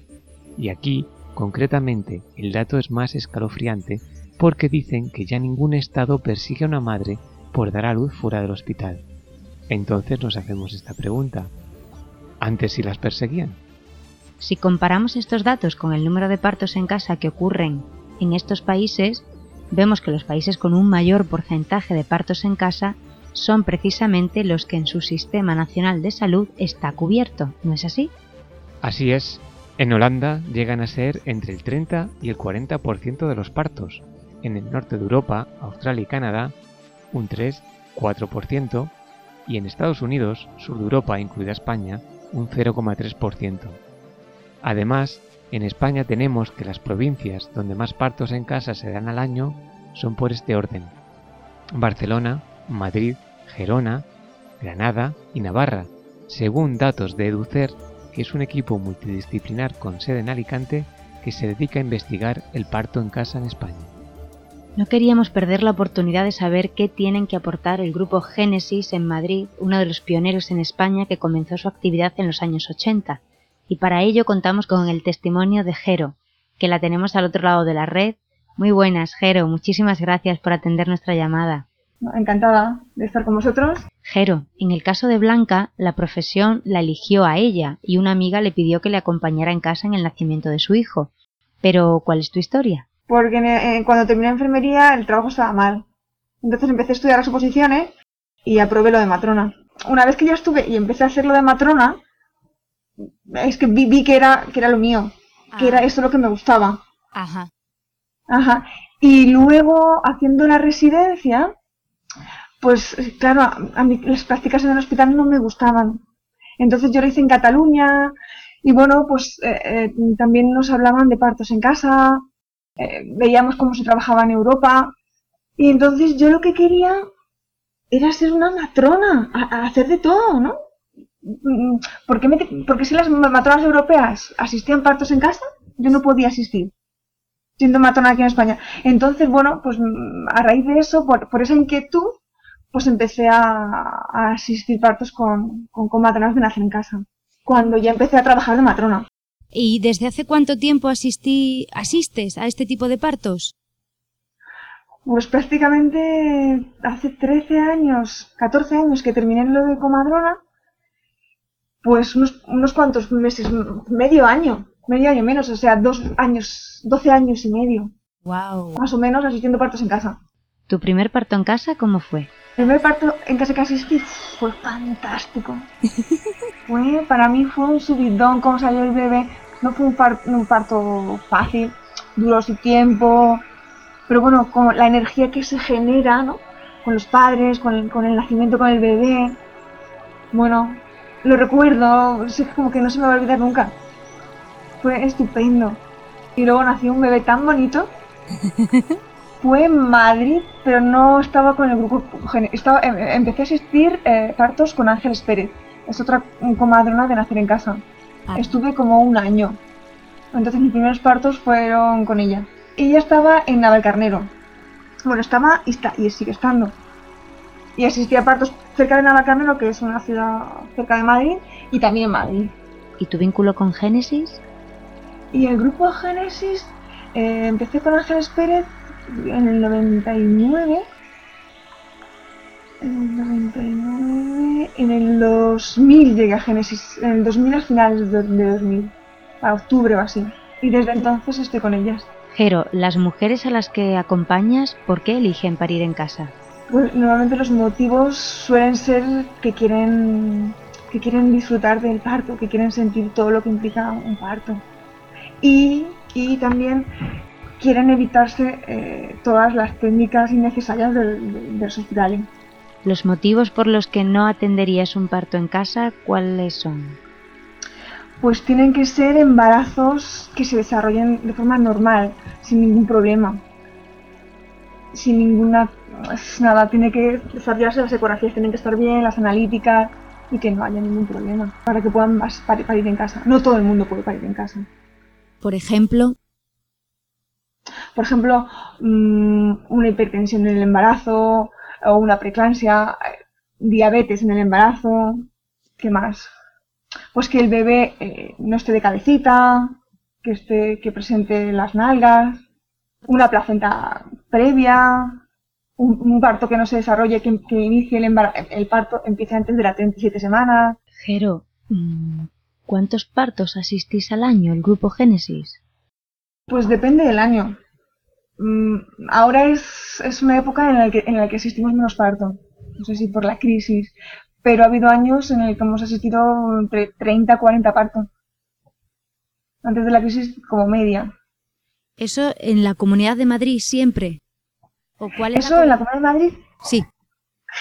S1: Y aquí, concretamente, el dato es más escalofriante porque dicen que ya ningún estado persigue a una madre por dar a luz fuera del hospital. Entonces nos hacemos esta pregunta. ¿Antes sí las perseguían?
S2: Si comparamos estos datos con el número de partos en casa que ocurren en estos países, vemos que los países con un mayor porcentaje de partos en casa son precisamente los que en su sistema nacional de salud está cubierto, ¿no es así?
S1: Así es. En Holanda llegan a ser entre el 30 y el 40% de los partos. En el norte de Europa, Australia y Canadá, un 3-4%. Y en Estados Unidos, sur de Europa, incluida España, un 0,3%. Además, en España tenemos que las provincias donde más partos en casa se dan al año son por este orden. Barcelona, Madrid, Gerona, Granada y Navarra, según datos de EDUCER, que es un equipo multidisciplinar con sede en Alicante que se dedica a investigar el parto en casa en España.
S2: No queríamos perder la oportunidad de saber qué tienen que aportar el grupo Génesis en Madrid, uno de los pioneros en España que comenzó su actividad en los años 80, y para ello contamos con el testimonio de Jero, que la tenemos al otro lado de la red. Muy buenas, Jero, muchísimas gracias por atender nuestra llamada.
S6: Encantada de estar con vosotros.
S2: Jero, en el caso de Blanca, la profesión la eligió a ella y una amiga le pidió que le acompañara en casa en el nacimiento de su hijo. Pero, ¿cuál es tu historia?
S6: Porque eh, cuando terminé enfermería el trabajo estaba mal. Entonces empecé a estudiar las oposiciones y aprobé lo de matrona. Una vez que ya estuve y empecé a hacer lo de matrona, es que vi, que, era, que era lo mío, que era ah. eso lo que me gustaba.
S2: Ajá.
S6: Ajá. Y luego, haciendo la residencia, pues claro, a, mí las prácticas en el hospital no me gustaban. Entonces yo lo hice en Cataluña y bueno, pues eh, eh, también nos hablaban de partos en casa, eh, veíamos cómo se trabajaba en Europa y entonces yo lo que quería era ser una matrona, a, hacer de todo, ¿no? Mm, ¿Por porque si las matronas europeas asistían partos en casa, yo no podía asistir siendo matrona aquí en España. Entonces, bueno, pues mm, a raíz de eso, por, esa inquietud, pues empecé a, asistir partos con, con, matronas de nacer en casa, cuando ya empecé a trabajar de matrona.
S2: ¿Y desde hace cuánto tiempo asistí, asistes a este tipo de partos?
S6: Pues prácticamente hace 13 años, 14 años que terminé lo de comadrona, pues unos, unos cuantos meses, medio año, medio año menos, o sea, dos años, 12 años y medio.
S2: Wow.
S6: Más o menos asistiendo partos en casa.
S2: ¿Tu primer parto en casa cómo fue?
S6: El primer parto en casa que asistí fue fantástico. fue, para mí fue un subidón cómo salió el bebé. No fue un, un parto fácil, duró su tiempo, pero bueno, con la energía que se genera, ¿no? Con los padres, con el, con el nacimiento con el bebé. Bueno, lo recuerdo, es como que no se me va a olvidar nunca. Fue estupendo. Y luego nació un bebé tan bonito fue en Madrid, pero no estaba con el grupo. Estaba, em, empecé a asistir eh, partos con Ángeles Pérez. Es otra comadrona de nacer en casa. Ah. Estuve como un año. Entonces mis primeros partos fueron con ella. Ella estaba en Navalcarnero. Bueno, estaba y, está, y sigue estando. Y asistía a partos cerca de Navalcarnero, que es una ciudad cerca de Madrid, y también en Madrid.
S2: ¿Y tu vínculo con Génesis?
S6: Y el grupo Génesis, eh, empecé con Ángeles Pérez en el 99. En el 99. En el 2000 llegué a Génesis. En el 2000 al finales de 2000. A octubre o así. Y desde entonces estoy con ellas.
S2: Jero, las mujeres a las que acompañas, ¿por qué eligen parir en casa?
S6: Pues normalmente los motivos suelen ser que quieren que quieren disfrutar del parto, que quieren sentir todo lo que implica un parto. Y, y también quieren evitarse eh, todas las técnicas innecesarias del, del,
S2: ¿Los motivos por los que no atenderías un parto en casa, cuáles son?
S6: Pues tienen que ser embarazos que se desarrollen de forma normal, sin ningún problema. Sin ninguna... Nada, tiene que desarrollarse las ecografías, tienen que estar bien, las analíticas y que no haya ningún problema para que puedan parir en casa. No todo el mundo puede parir en casa.
S2: Por ejemplo,
S6: por ejemplo, mm, una hipertensión en el embarazo o una preeclampsia, diabetes en el embarazo, ¿qué más? Pues que el bebé eh, no esté de cabecita, que esté, que presente las nalgas, una placenta previa, un, parto que no se desarrolle, que, inicie el, el parto empiece antes de las 37 semanas.
S2: Jero, mm, ¿cuántos partos asistís al año el grupo Génesis?
S6: Pues depende del año. Mm, ahora es, es, una época en la, que, en la que asistimos menos parto. No sé si por la crisis, pero ha habido años en el que hemos asistido entre 30 y 40 partos. Antes de la crisis, como media.
S2: ¿Eso en la Comunidad de Madrid siempre?
S6: ¿O cuál es ¿Eso en la Comunidad de Madrid?
S2: Sí.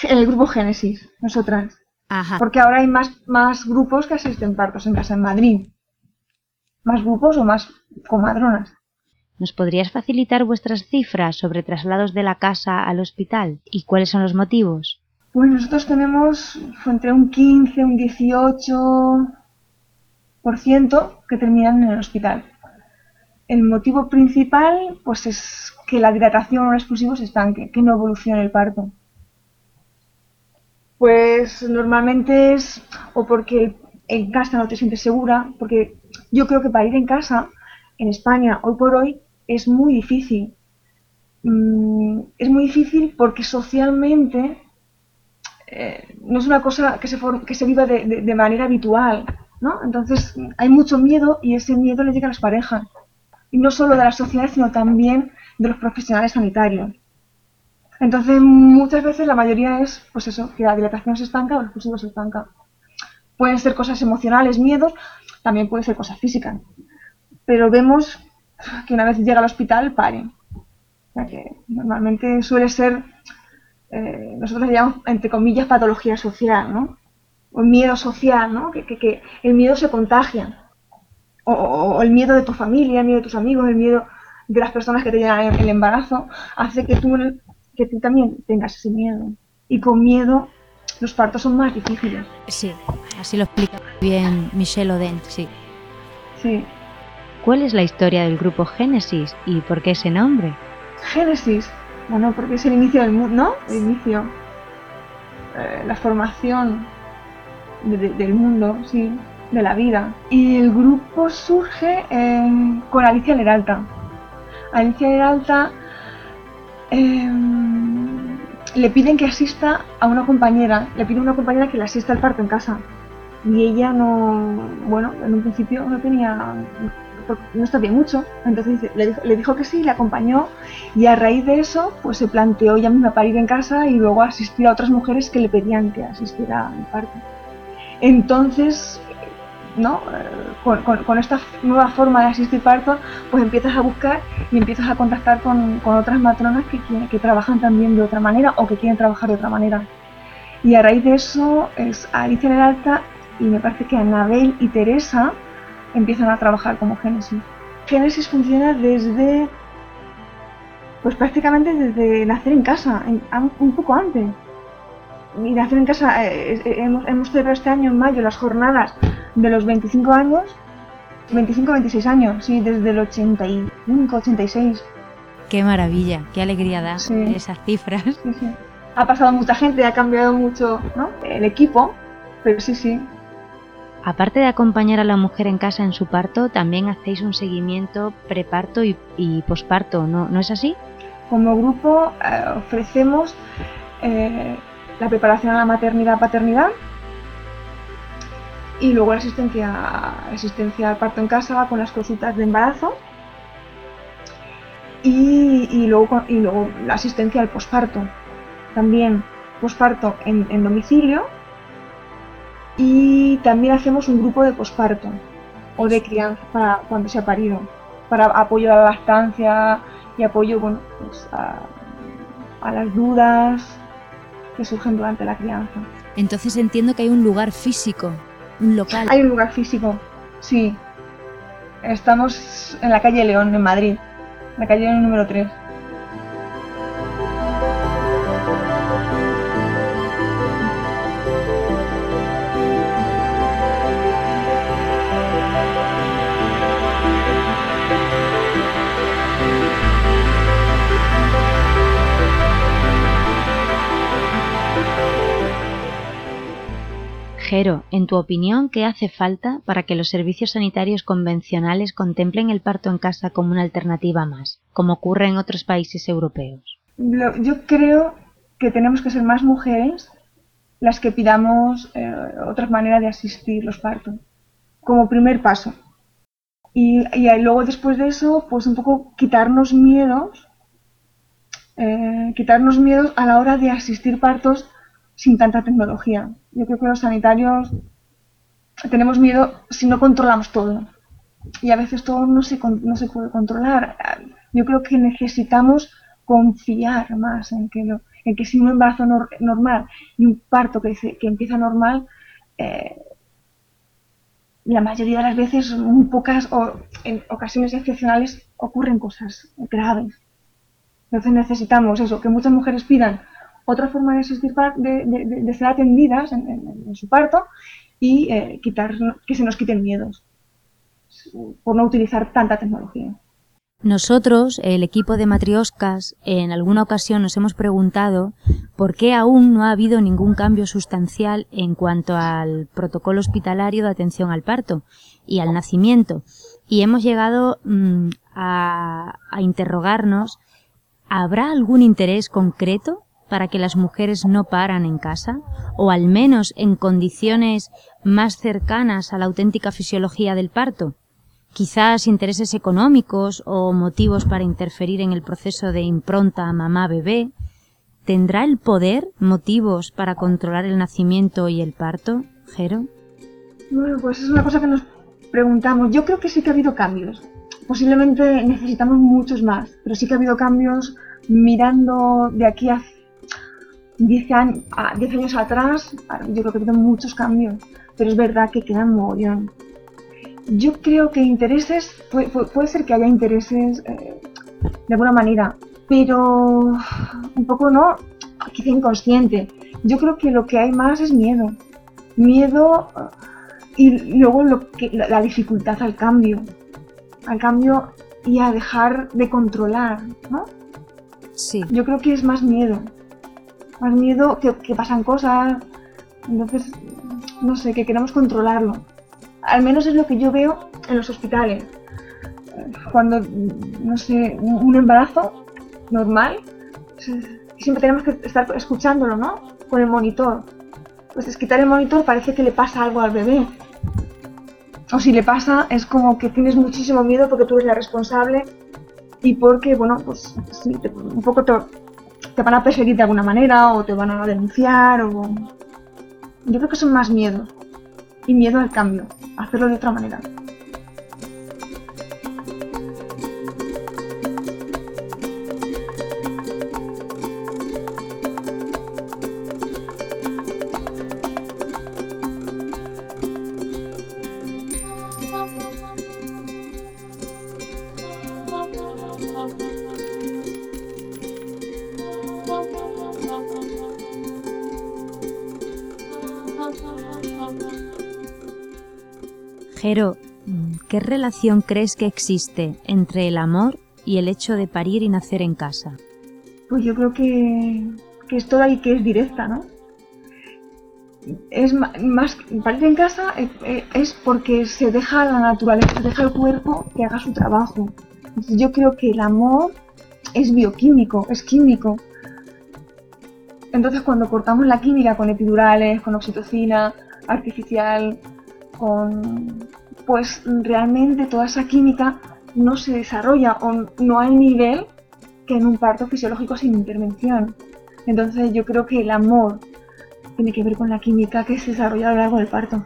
S6: En el grupo Génesis, nosotras.
S2: Ajá.
S6: Porque ahora hay más, más grupos que asisten partos en casa en Madrid. Más grupos o más comadronas.
S2: ¿Nos podrías facilitar vuestras cifras sobre traslados de la casa al hospital y cuáles son los motivos?
S6: Pues nosotros tenemos entre un 15, un 18% que terminan en el hospital. El motivo principal pues es que la dilatación o el expulsivo se estanque, que no evolucione el parto. Pues normalmente es o porque en casa no te sientes segura, porque yo creo que para ir en casa, en España, hoy por hoy, es muy difícil. Mm, es muy difícil porque socialmente eh, no es una cosa que se, que se viva de, manera habitual, ¿no? Entonces hay mucho miedo y ese miedo le llega a las parejas. Y no solo de la sociedad, sino también de los profesionales sanitarios. Entonces muchas veces la mayoría es, pues eso, que la dilatación se estanca o el expulsivo se estanca. Pueden ser cosas emocionales, miedos, también pueden ser cosas físicas. Pero vemos que una vez llega al hospital pare. O sea que normalmente suele ser, eh, nosotros le llamamos, entre comillas, patología social, ¿no? O miedo social, ¿no? Que, que, el miedo se contagia. O, el miedo de tu familia, el miedo de tus amigos, el miedo de las personas que te llegan el embarazo, hace que tú, que tú también tengas ese miedo. Y con miedo los partos son más difíciles.
S2: Sí, así lo explica bien Michelle Odent, sí.
S6: Sí,
S2: ¿Cuál es la historia del grupo Génesis y por qué ese nombre?
S6: Génesis, bueno, porque es el inicio del mundo, ¿no? El inicio, eh, la formación del mundo, sí, de la vida. Y el grupo surge eh, con Alicia Leralta. Alicia Leralta eh, le piden que asista a una compañera, le pide a una compañera que le asista al parto en casa. Y ella no, bueno, en un principio no tenía no sabía mucho, entonces le dijo, que sí, le acompañó y a raíz de eso pues se planteó ya misma parir en casa y luego asistir a otras mujeres que le pedían que asistiera al parto. Entonces, ¿no? Con, con, esta nueva forma de asistir parto, pues empiezas a buscar y empiezas a contactar con, con otras matronas que, que, trabajan también de otra manera o que quieren trabajar de otra manera. Y a raíz de eso es Alicia en el Alta y me parece que Anabel y Teresa empiezan a trabajar como Génesis. Génesis funciona desde, pues prácticamente desde nacer en casa, un poco antes. Y nacer en casa, eh, eh, hemos, hemos celebrado este año en mayo las jornadas de los 25 años, 25-26 años, sí, desde el 85, 86.
S2: Qué maravilla, qué alegría da esas cifras.
S6: Sí, sí. Ha pasado mucha gente, ha cambiado mucho ¿no? el equipo, pero sí, sí,
S2: Aparte de acompañar a la mujer en casa en su parto, también hacéis un seguimiento preparto y, posparto, ¿no? ¿no es así?
S6: Como grupo eh, ofrecemos eh, la preparación a la maternidad-paternidad y luego la asistencia, asistencia al parto en casa con las consultas de embarazo y, luego, y luego la asistencia al posparto. También posparto en domicilio y también hacemos un grupo de posparto o de crianza para cuando se ha parido, para apoyo a la lactancia y apoyo bueno, pues a, a las dudas que surgen durante la crianza.
S2: Entonces entiendo que hay un lugar físico, un local.
S6: Hay un lugar físico, sí. Estamos en la calle León, en Madrid, la calle León número 3.
S2: Jero, en tu opinión, ¿qué hace falta para que los servicios sanitarios convencionales contemplen el parto en casa como una alternativa más, como ocurre en otros países europeos?
S6: Yo creo que tenemos que ser más mujeres las que pidamos eh, otras maneras de asistir los partos, como primer paso. Y, luego después de eso, pues un poco quitarnos miedos, eh, quitarnos miedos a la hora de asistir partos sin tanta tecnología. Yo creo que los sanitarios tenemos miedo si no controlamos todo. Y a veces todo no se, no se puede controlar. Yo creo que necesitamos confiar más en que, lo, en que si un embarazo normal y un parto que, que empieza normal, eh, la mayoría de las veces, muy pocas o en ocasiones excepcionales, ocurren cosas graves. Entonces necesitamos eso, que muchas mujeres pidan otra forma de asistir, de, ser atendidas en, su parto y eh, quitar, que se nos quiten miedos por no utilizar tanta tecnología.
S2: Nosotros, el equipo de matrioscas, en alguna ocasión nos hemos preguntado por qué aún no ha habido ningún cambio sustancial en cuanto al protocolo hospitalario de atención al parto y al nacimiento. Y hemos llegado mm, a interrogarnos, ¿habrá algún interés concreto para que las mujeres no paran en casa, o al menos en condiciones más cercanas a la auténtica fisiología del parto. Quizás intereses económicos o motivos para interferir en el proceso de impronta mamá-bebé. ¿Tendrá el poder motivos para controlar el nacimiento y el parto, Jero?
S6: Bueno, pues es una cosa que nos preguntamos. Yo creo que sí que ha habido cambios. Posiblemente necesitamos muchos más, pero sí que ha habido cambios mirando de aquí a 10 años, años atrás, yo creo que habido muchos cambios, pero es verdad que quedan mogollón. Yo creo que intereses, puede, ser que haya intereses eh, de alguna manera, pero un poco no, quizá inconsciente. Yo creo que lo que hay más es miedo. Miedo y luego lo que, la dificultad al cambio. Al cambio y a dejar de controlar, ¿no?
S2: Sí.
S6: Yo creo que es más miedo más miedo que, pasan cosas. Entonces, no sé, que queremos controlarlo. Al menos es lo que yo veo en los hospitales. Cuando, no sé, un embarazo normal, siempre tenemos que estar escuchándolo, ¿no? Con el monitor. Pues es quitar el monitor parece que le pasa algo al bebé. o si le pasa, es como que tienes muchísimo miedo porque tú eres la responsable y porque, bueno, pues un poco te, te, van a perseguir de alguna manera o te van a denunciar o... Yo creo que son más miedo y miedo al cambio, hacerlo de otra manera.
S2: Jero, ¿qué relación crees que existe entre el amor y el hecho de parir y nacer en casa?
S6: Pues yo creo que, es toda y que es directa, ¿no? Es más, parir en casa es porque se deja la naturaleza, se deja el cuerpo que haga su trabajo. yo creo que el amor es bioquímico, es químico. Entonces cuando cortamos la química con epidurales, con oxitocina artificial, con pues realmente toda esa química no se desarrolla o no hay nivel que en un parto fisiológico sin intervención. Entonces yo creo que el amor tiene que ver con la química que se desarrolla a lo largo del parto.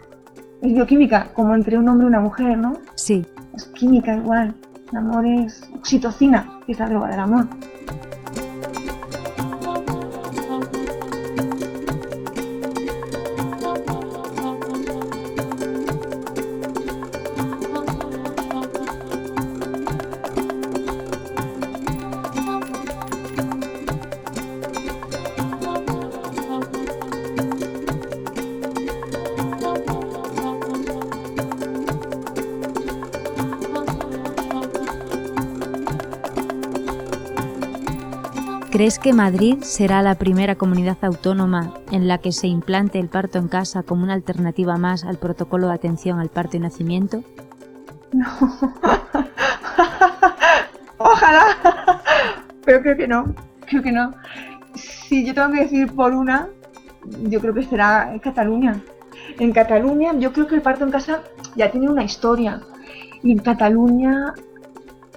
S6: Es bioquímica, como entre un hombre y una mujer, ¿no?
S2: Sí.
S6: Es química igual. El amor es oxitocina, que es la droga del amor.
S2: ¿Crees que Madrid será la primera comunidad autónoma en la que se implante el parto en casa como una alternativa más al protocolo de atención al parto y nacimiento?
S6: No. Ojalá. Pero creo que no. Creo que no. Si yo tengo que decir por una, yo creo que será en Cataluña. En Cataluña, yo creo que el parto en casa ya tiene una historia. Y en Cataluña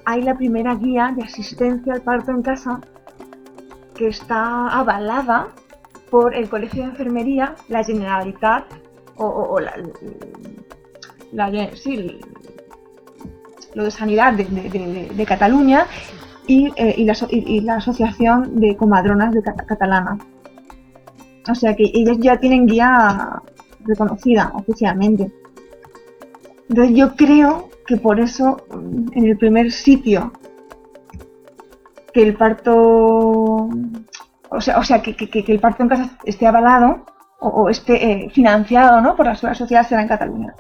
S6: hay la primera guía de asistencia al parto en casa que está avalada por el Colegio de Enfermería, la Generalitat o, la, sí, lo de Sanidad de, Cataluña eh, y, la, Asociación de Comadronas de Catalana. O sea que ellos ya tienen guía reconocida oficialmente. Entonces yo creo que por eso en el primer sitio que el parto, o sea, o sea que, el parto en casa esté avalado o, esté eh, financiado ¿no? por la sociedad será en Cataluña.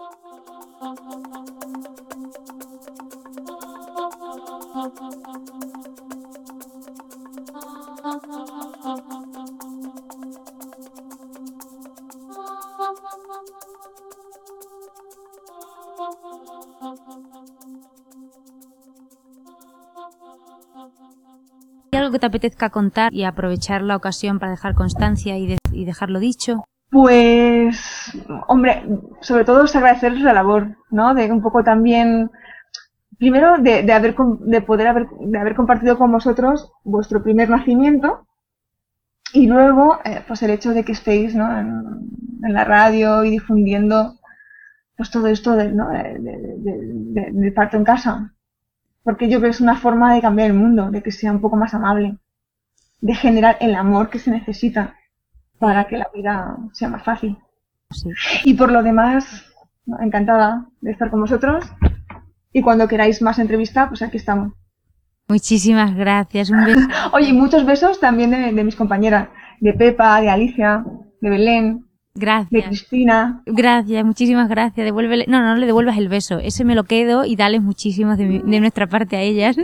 S2: Algo que te apetezca contar y aprovechar la ocasión para dejar constancia y, dejarlo dicho?
S6: Pues, hombre, sobre todo es la labor, ¿no? De un poco también, primero de, haber, de poder haber, de haber compartido con vosotros vuestro primer nacimiento y luego, eh, pues el hecho de que estéis, ¿no? En, la radio y difundiendo, pues todo esto del, ¿no? de, parto en casa porque yo creo que es una forma de cambiar el mundo, de que sea un poco más amable, de generar el amor que se necesita para que la vida sea más fácil. Y por lo demás, encantada de estar con vosotros y cuando queráis más entrevista, pues aquí estamos.
S2: Muchísimas gracias, un beso.
S6: Oye, muchos besos también de, de mis compañeras, de Pepa, de Alicia, de Belén,
S2: Gracias.
S6: De Cristina.
S2: Gracias, muchísimas gracias. Devuélvele. No, no, le devuelvas el beso. Ese me lo quedo y dale muchísimos de, de nuestra parte a ellas.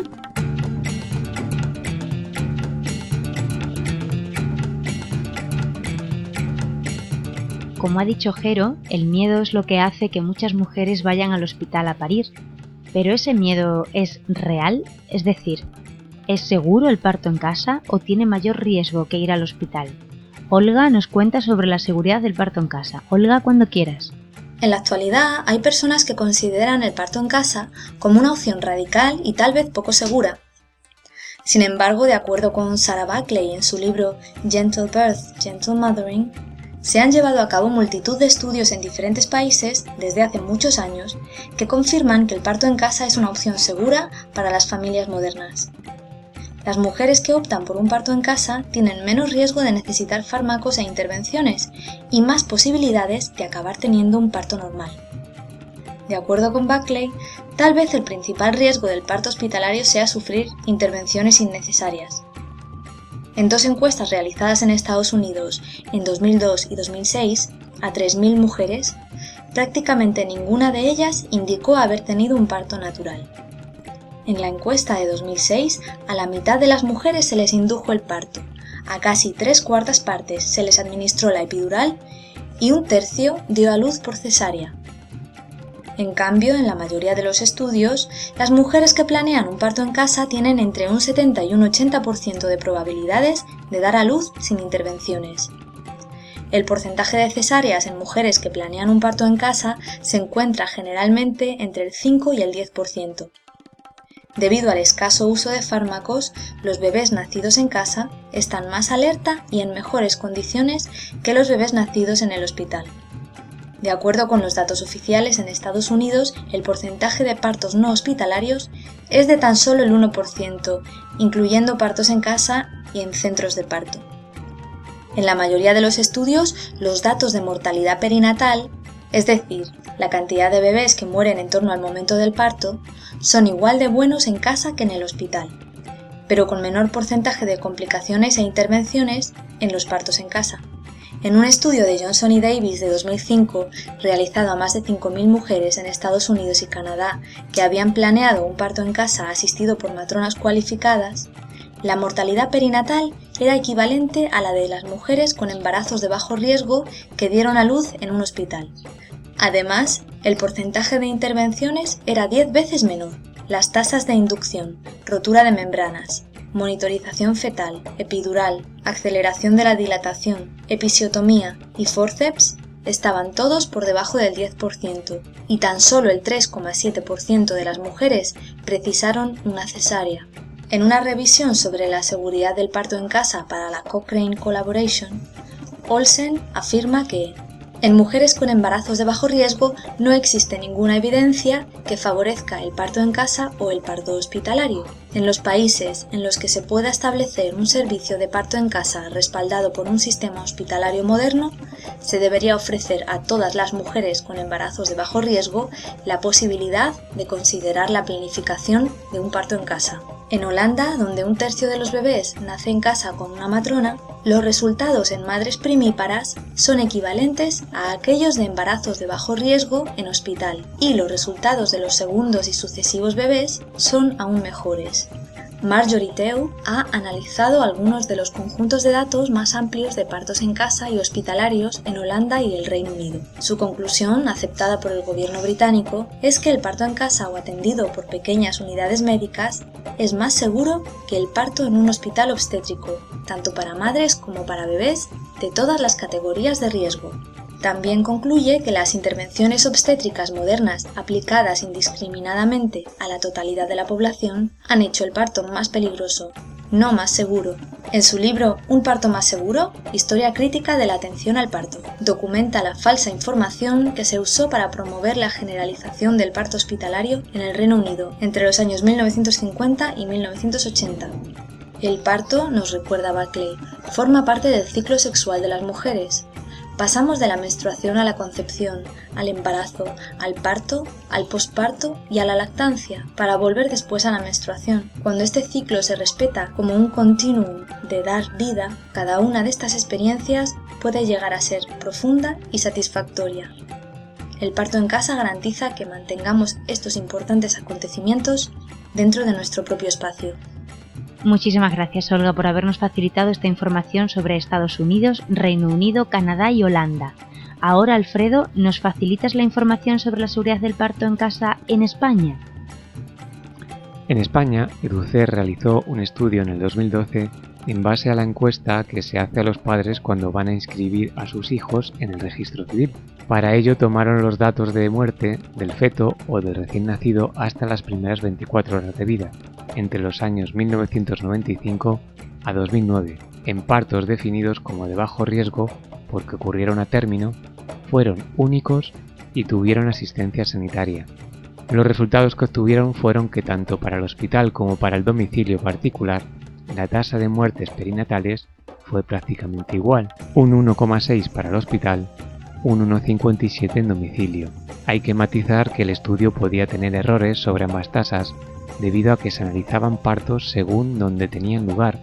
S2: Como ha dicho Jero, el miedo es lo que hace que muchas mujeres vayan al hospital a parir. Pero ese miedo es real, es decir, ¿es seguro el parto en casa o tiene mayor riesgo que ir al hospital? Olga nos cuenta sobre la seguridad del parto en casa. Olga, cuando quieras.
S7: En la actualidad hay personas que consideran el parto en casa como una opción radical y tal vez poco segura. Sin embargo, de acuerdo con Sarah Buckley en su libro Gentle Birth, Gentle Mothering, se han llevado a cabo multitud de estudios en diferentes países desde hace muchos años que confirman que el parto en casa es una opción segura para las familias modernas. Las mujeres que optan por un parto en casa tienen menos riesgo de necesitar fármacos e intervenciones y más posibilidades de acabar teniendo un parto normal. De acuerdo con Buckley, tal vez el principal riesgo del parto hospitalario sea sufrir intervenciones innecesarias. En dos encuestas realizadas en Estados Unidos en 2002 y 2006 a 3.000 mujeres, prácticamente ninguna de ellas indicó haber tenido un parto natural. En la encuesta de 2006, a la mitad de las mujeres se les indujo el parto, a casi tres cuartas partes se les administró la epidural y un tercio dio a luz por cesárea. En cambio, en la mayoría de los estudios, las mujeres que planean un parto en casa tienen entre un 70 y un 80% de probabilidades de dar a luz sin intervenciones. El porcentaje de cesáreas en mujeres que planean un parto en casa se encuentra generalmente entre el 5 y el 10%. Debido al escaso uso de fármacos, los bebés nacidos en casa están más alerta y en mejores condiciones que los bebés nacidos en el hospital. De acuerdo con los datos oficiales en Estados Unidos, el porcentaje de partos no hospitalarios es de tan solo el 1%, incluyendo partos en casa y en centros de parto. En la mayoría de los estudios, los datos de mortalidad perinatal, es decir, la cantidad de bebés que mueren en torno al momento del parto, son igual de buenos en casa que en el hospital, pero con menor porcentaje de complicaciones e intervenciones en los partos en casa. En un estudio de Johnson y Davis de 2005, realizado a más de 5.000 mujeres en Estados Unidos y Canadá que habían planeado un parto en casa asistido por matronas cualificadas, la mortalidad perinatal era equivalente a la de las mujeres con embarazos de bajo riesgo que dieron a luz en un hospital, Además, el porcentaje de intervenciones era 10 veces menor. Las tasas de inducción, rotura de membranas, monitorización fetal, epidural, aceleración de la dilatación, episiotomía y forceps estaban todos por debajo del 10% y tan solo el 3,7% de las mujeres precisaron una cesárea. En una revisión sobre la seguridad del parto en casa para la Cochrane Collaboration, Olsen afirma que en mujeres con embarazos de bajo riesgo no existe ninguna evidencia que favorezca el parto en casa o el parto hospitalario. En los países en los que se pueda establecer un servicio de parto en casa respaldado por un sistema hospitalario moderno, se debería ofrecer a todas las mujeres con embarazos de bajo riesgo la posibilidad de considerar la planificación de un parto en casa. En Holanda, donde un tercio de los bebés nace en casa con una matrona, los resultados en madres primíparas son equivalentes a aquellos de embarazos de bajo riesgo en hospital y los resultados de los segundos y sucesivos bebés son aún mejores. Marjorie Tew ha analizado algunos de los conjuntos de datos más amplios de partos en casa y hospitalarios en Holanda y el Reino Unido. Su conclusión, aceptada por el gobierno británico, es que el parto en casa o atendido por pequeñas unidades médicas es más seguro que el parto en un hospital obstétrico, tanto para madres como para bebés de todas las categorías de riesgo. También concluye que las intervenciones obstétricas modernas aplicadas indiscriminadamente a la totalidad de la población han hecho el parto más peligroso, no más seguro. En su libro Un parto más seguro, Historia crítica de la atención al parto, documenta la falsa información que se usó para promover la generalización del parto hospitalario en el Reino Unido entre los años 1950 y 1980. El parto, nos recuerda Buckley, forma parte del ciclo sexual de las mujeres, Pasamos de la menstruación a la concepción, al embarazo, al parto, al posparto y a la lactancia, para volver después a la menstruación. Cuando este ciclo se respeta como un continuum de dar vida, cada una de estas experiencias puede llegar a ser profunda y satisfactoria. El parto en casa garantiza que mantengamos estos importantes acontecimientos dentro de nuestro propio espacio.
S2: Muchísimas gracias, Olga, por habernos facilitado esta información sobre Estados Unidos, Reino Unido, Canadá y Holanda. Ahora, Alfredo, ¿nos facilitas la información sobre la seguridad del parto en casa en España?
S1: En España, EDUCER realizó un estudio en el 2012 en base a la encuesta que se hace a los padres cuando van a inscribir a sus hijos en el registro civil. Para ello tomaron los datos de muerte del feto o del recién nacido hasta las primeras 24 horas de vida, entre los años 1995 a 2009, en partos definidos como de bajo riesgo porque ocurrieron a término, fueron únicos y tuvieron asistencia sanitaria. Los resultados que obtuvieron fueron que tanto para el hospital como para el domicilio particular, la tasa de muertes perinatales fue prácticamente igual, un 1,6 para el hospital, un 1,57 en domicilio. Hay que matizar que el estudio podía tener errores sobre ambas tasas debido a que se analizaban partos según donde tenían lugar,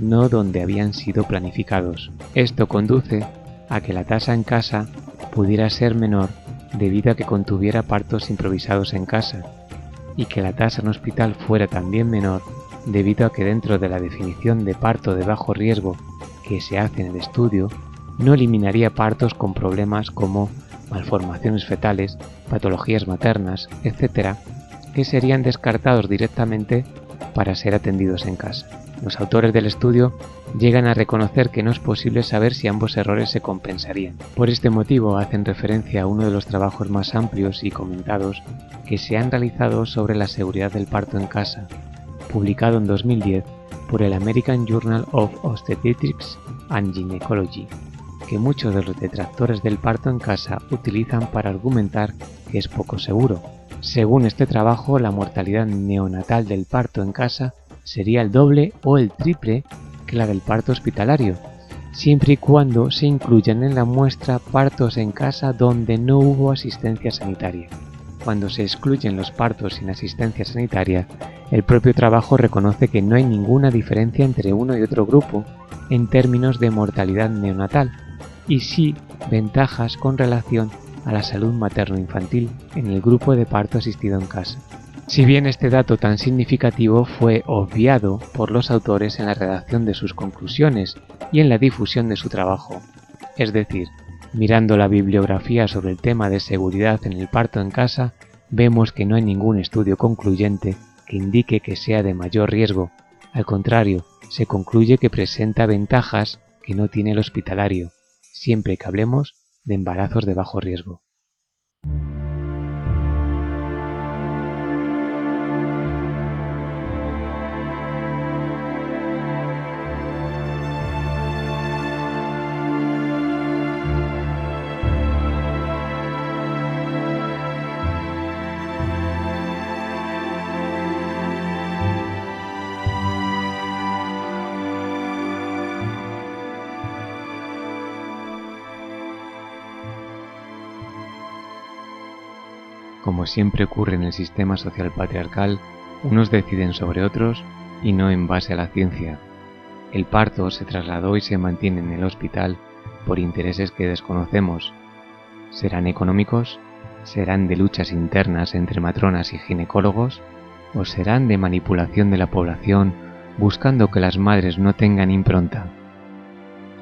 S1: no donde habían sido planificados. Esto conduce a que la tasa en casa pudiera ser menor debido a que contuviera partos improvisados en casa, y que la tasa en hospital fuera también menor debido a que dentro de la definición de parto de bajo riesgo que se hace en el estudio, no eliminaría partos con problemas como malformaciones fetales, patologías maternas, etc., que serían descartados directamente para ser atendidos en casa. Los autores del estudio llegan a reconocer que no es posible saber si ambos errores se compensarían. Por este motivo hacen referencia a uno de los trabajos más amplios y comentados que se han realizado sobre la seguridad del parto en casa, publicado en 2010 por el American Journal of Obstetrics and Gynecology, que muchos de los detractores del parto en casa utilizan para argumentar que es poco seguro. Según este trabajo, la mortalidad neonatal del parto en casa sería el doble o el triple que la del parto hospitalario, siempre y cuando se incluyan en la muestra partos en casa donde no hubo asistencia sanitaria. Cuando se excluyen los partos sin asistencia sanitaria, el propio trabajo reconoce que no hay ninguna diferencia entre uno y otro grupo en términos de mortalidad neonatal, y sí ventajas con relación a la salud materno-infantil en el grupo de parto asistido en casa. Si bien este dato tan significativo fue obviado por los autores en la redacción de sus conclusiones y en la difusión de su trabajo, es decir, mirando la bibliografía sobre el tema de seguridad en el parto en casa, vemos que no hay ningún estudio concluyente que indique que sea de mayor riesgo. Al contrario, se concluye que presenta ventajas que no tiene el hospitalario, siempre que hablemos de embarazos de bajo riesgo. Siempre ocurre en el sistema social patriarcal, unos deciden sobre otros y no en base a la ciencia. El parto se trasladó y se mantiene en el hospital por intereses que desconocemos. ¿Serán económicos? ¿Serán de luchas internas entre matronas y ginecólogos? ¿O serán de manipulación de la población buscando que las madres no tengan impronta?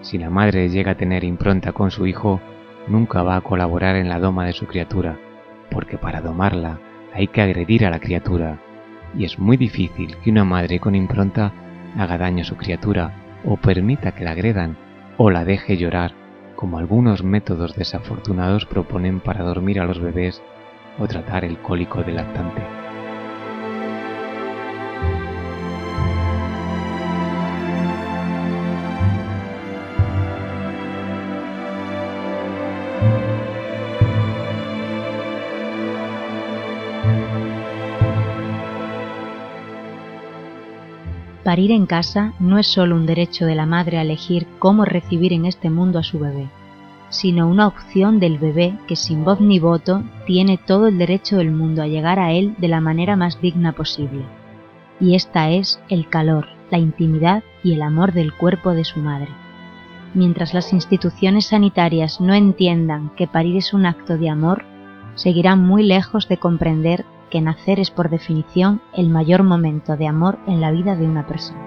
S1: Si la madre llega a tener impronta con su hijo, nunca va a colaborar en la doma de su criatura porque para domarla hay que agredir a la criatura, y es muy difícil que una madre con impronta haga daño a su criatura, o permita que la agredan, o la deje llorar, como algunos métodos desafortunados proponen para dormir a los bebés o tratar el cólico del lactante.
S2: Parir en casa no es solo un derecho de la madre a elegir cómo recibir en este mundo a su bebé, sino una opción del bebé que sin voz ni voto tiene todo el derecho del mundo a llegar a él de la manera más digna posible. Y esta es el calor, la intimidad y el amor del cuerpo de su madre. Mientras las instituciones sanitarias no entiendan que parir es un acto de amor, seguirán muy lejos de comprender que nacer es por definición el mayor momento de amor en la vida de una persona.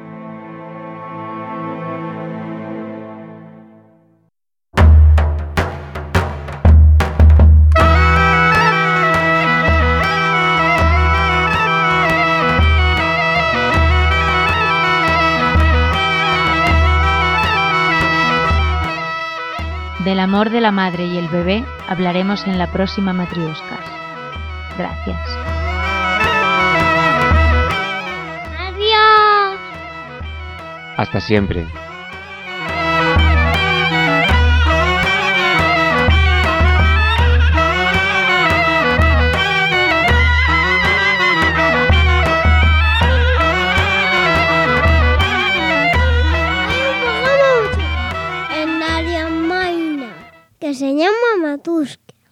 S2: Del amor de la madre y el bebé hablaremos en la próxima Matrioscas. Gracias.
S1: Hasta siempre.
S4: En Maina, que se llama Matusque.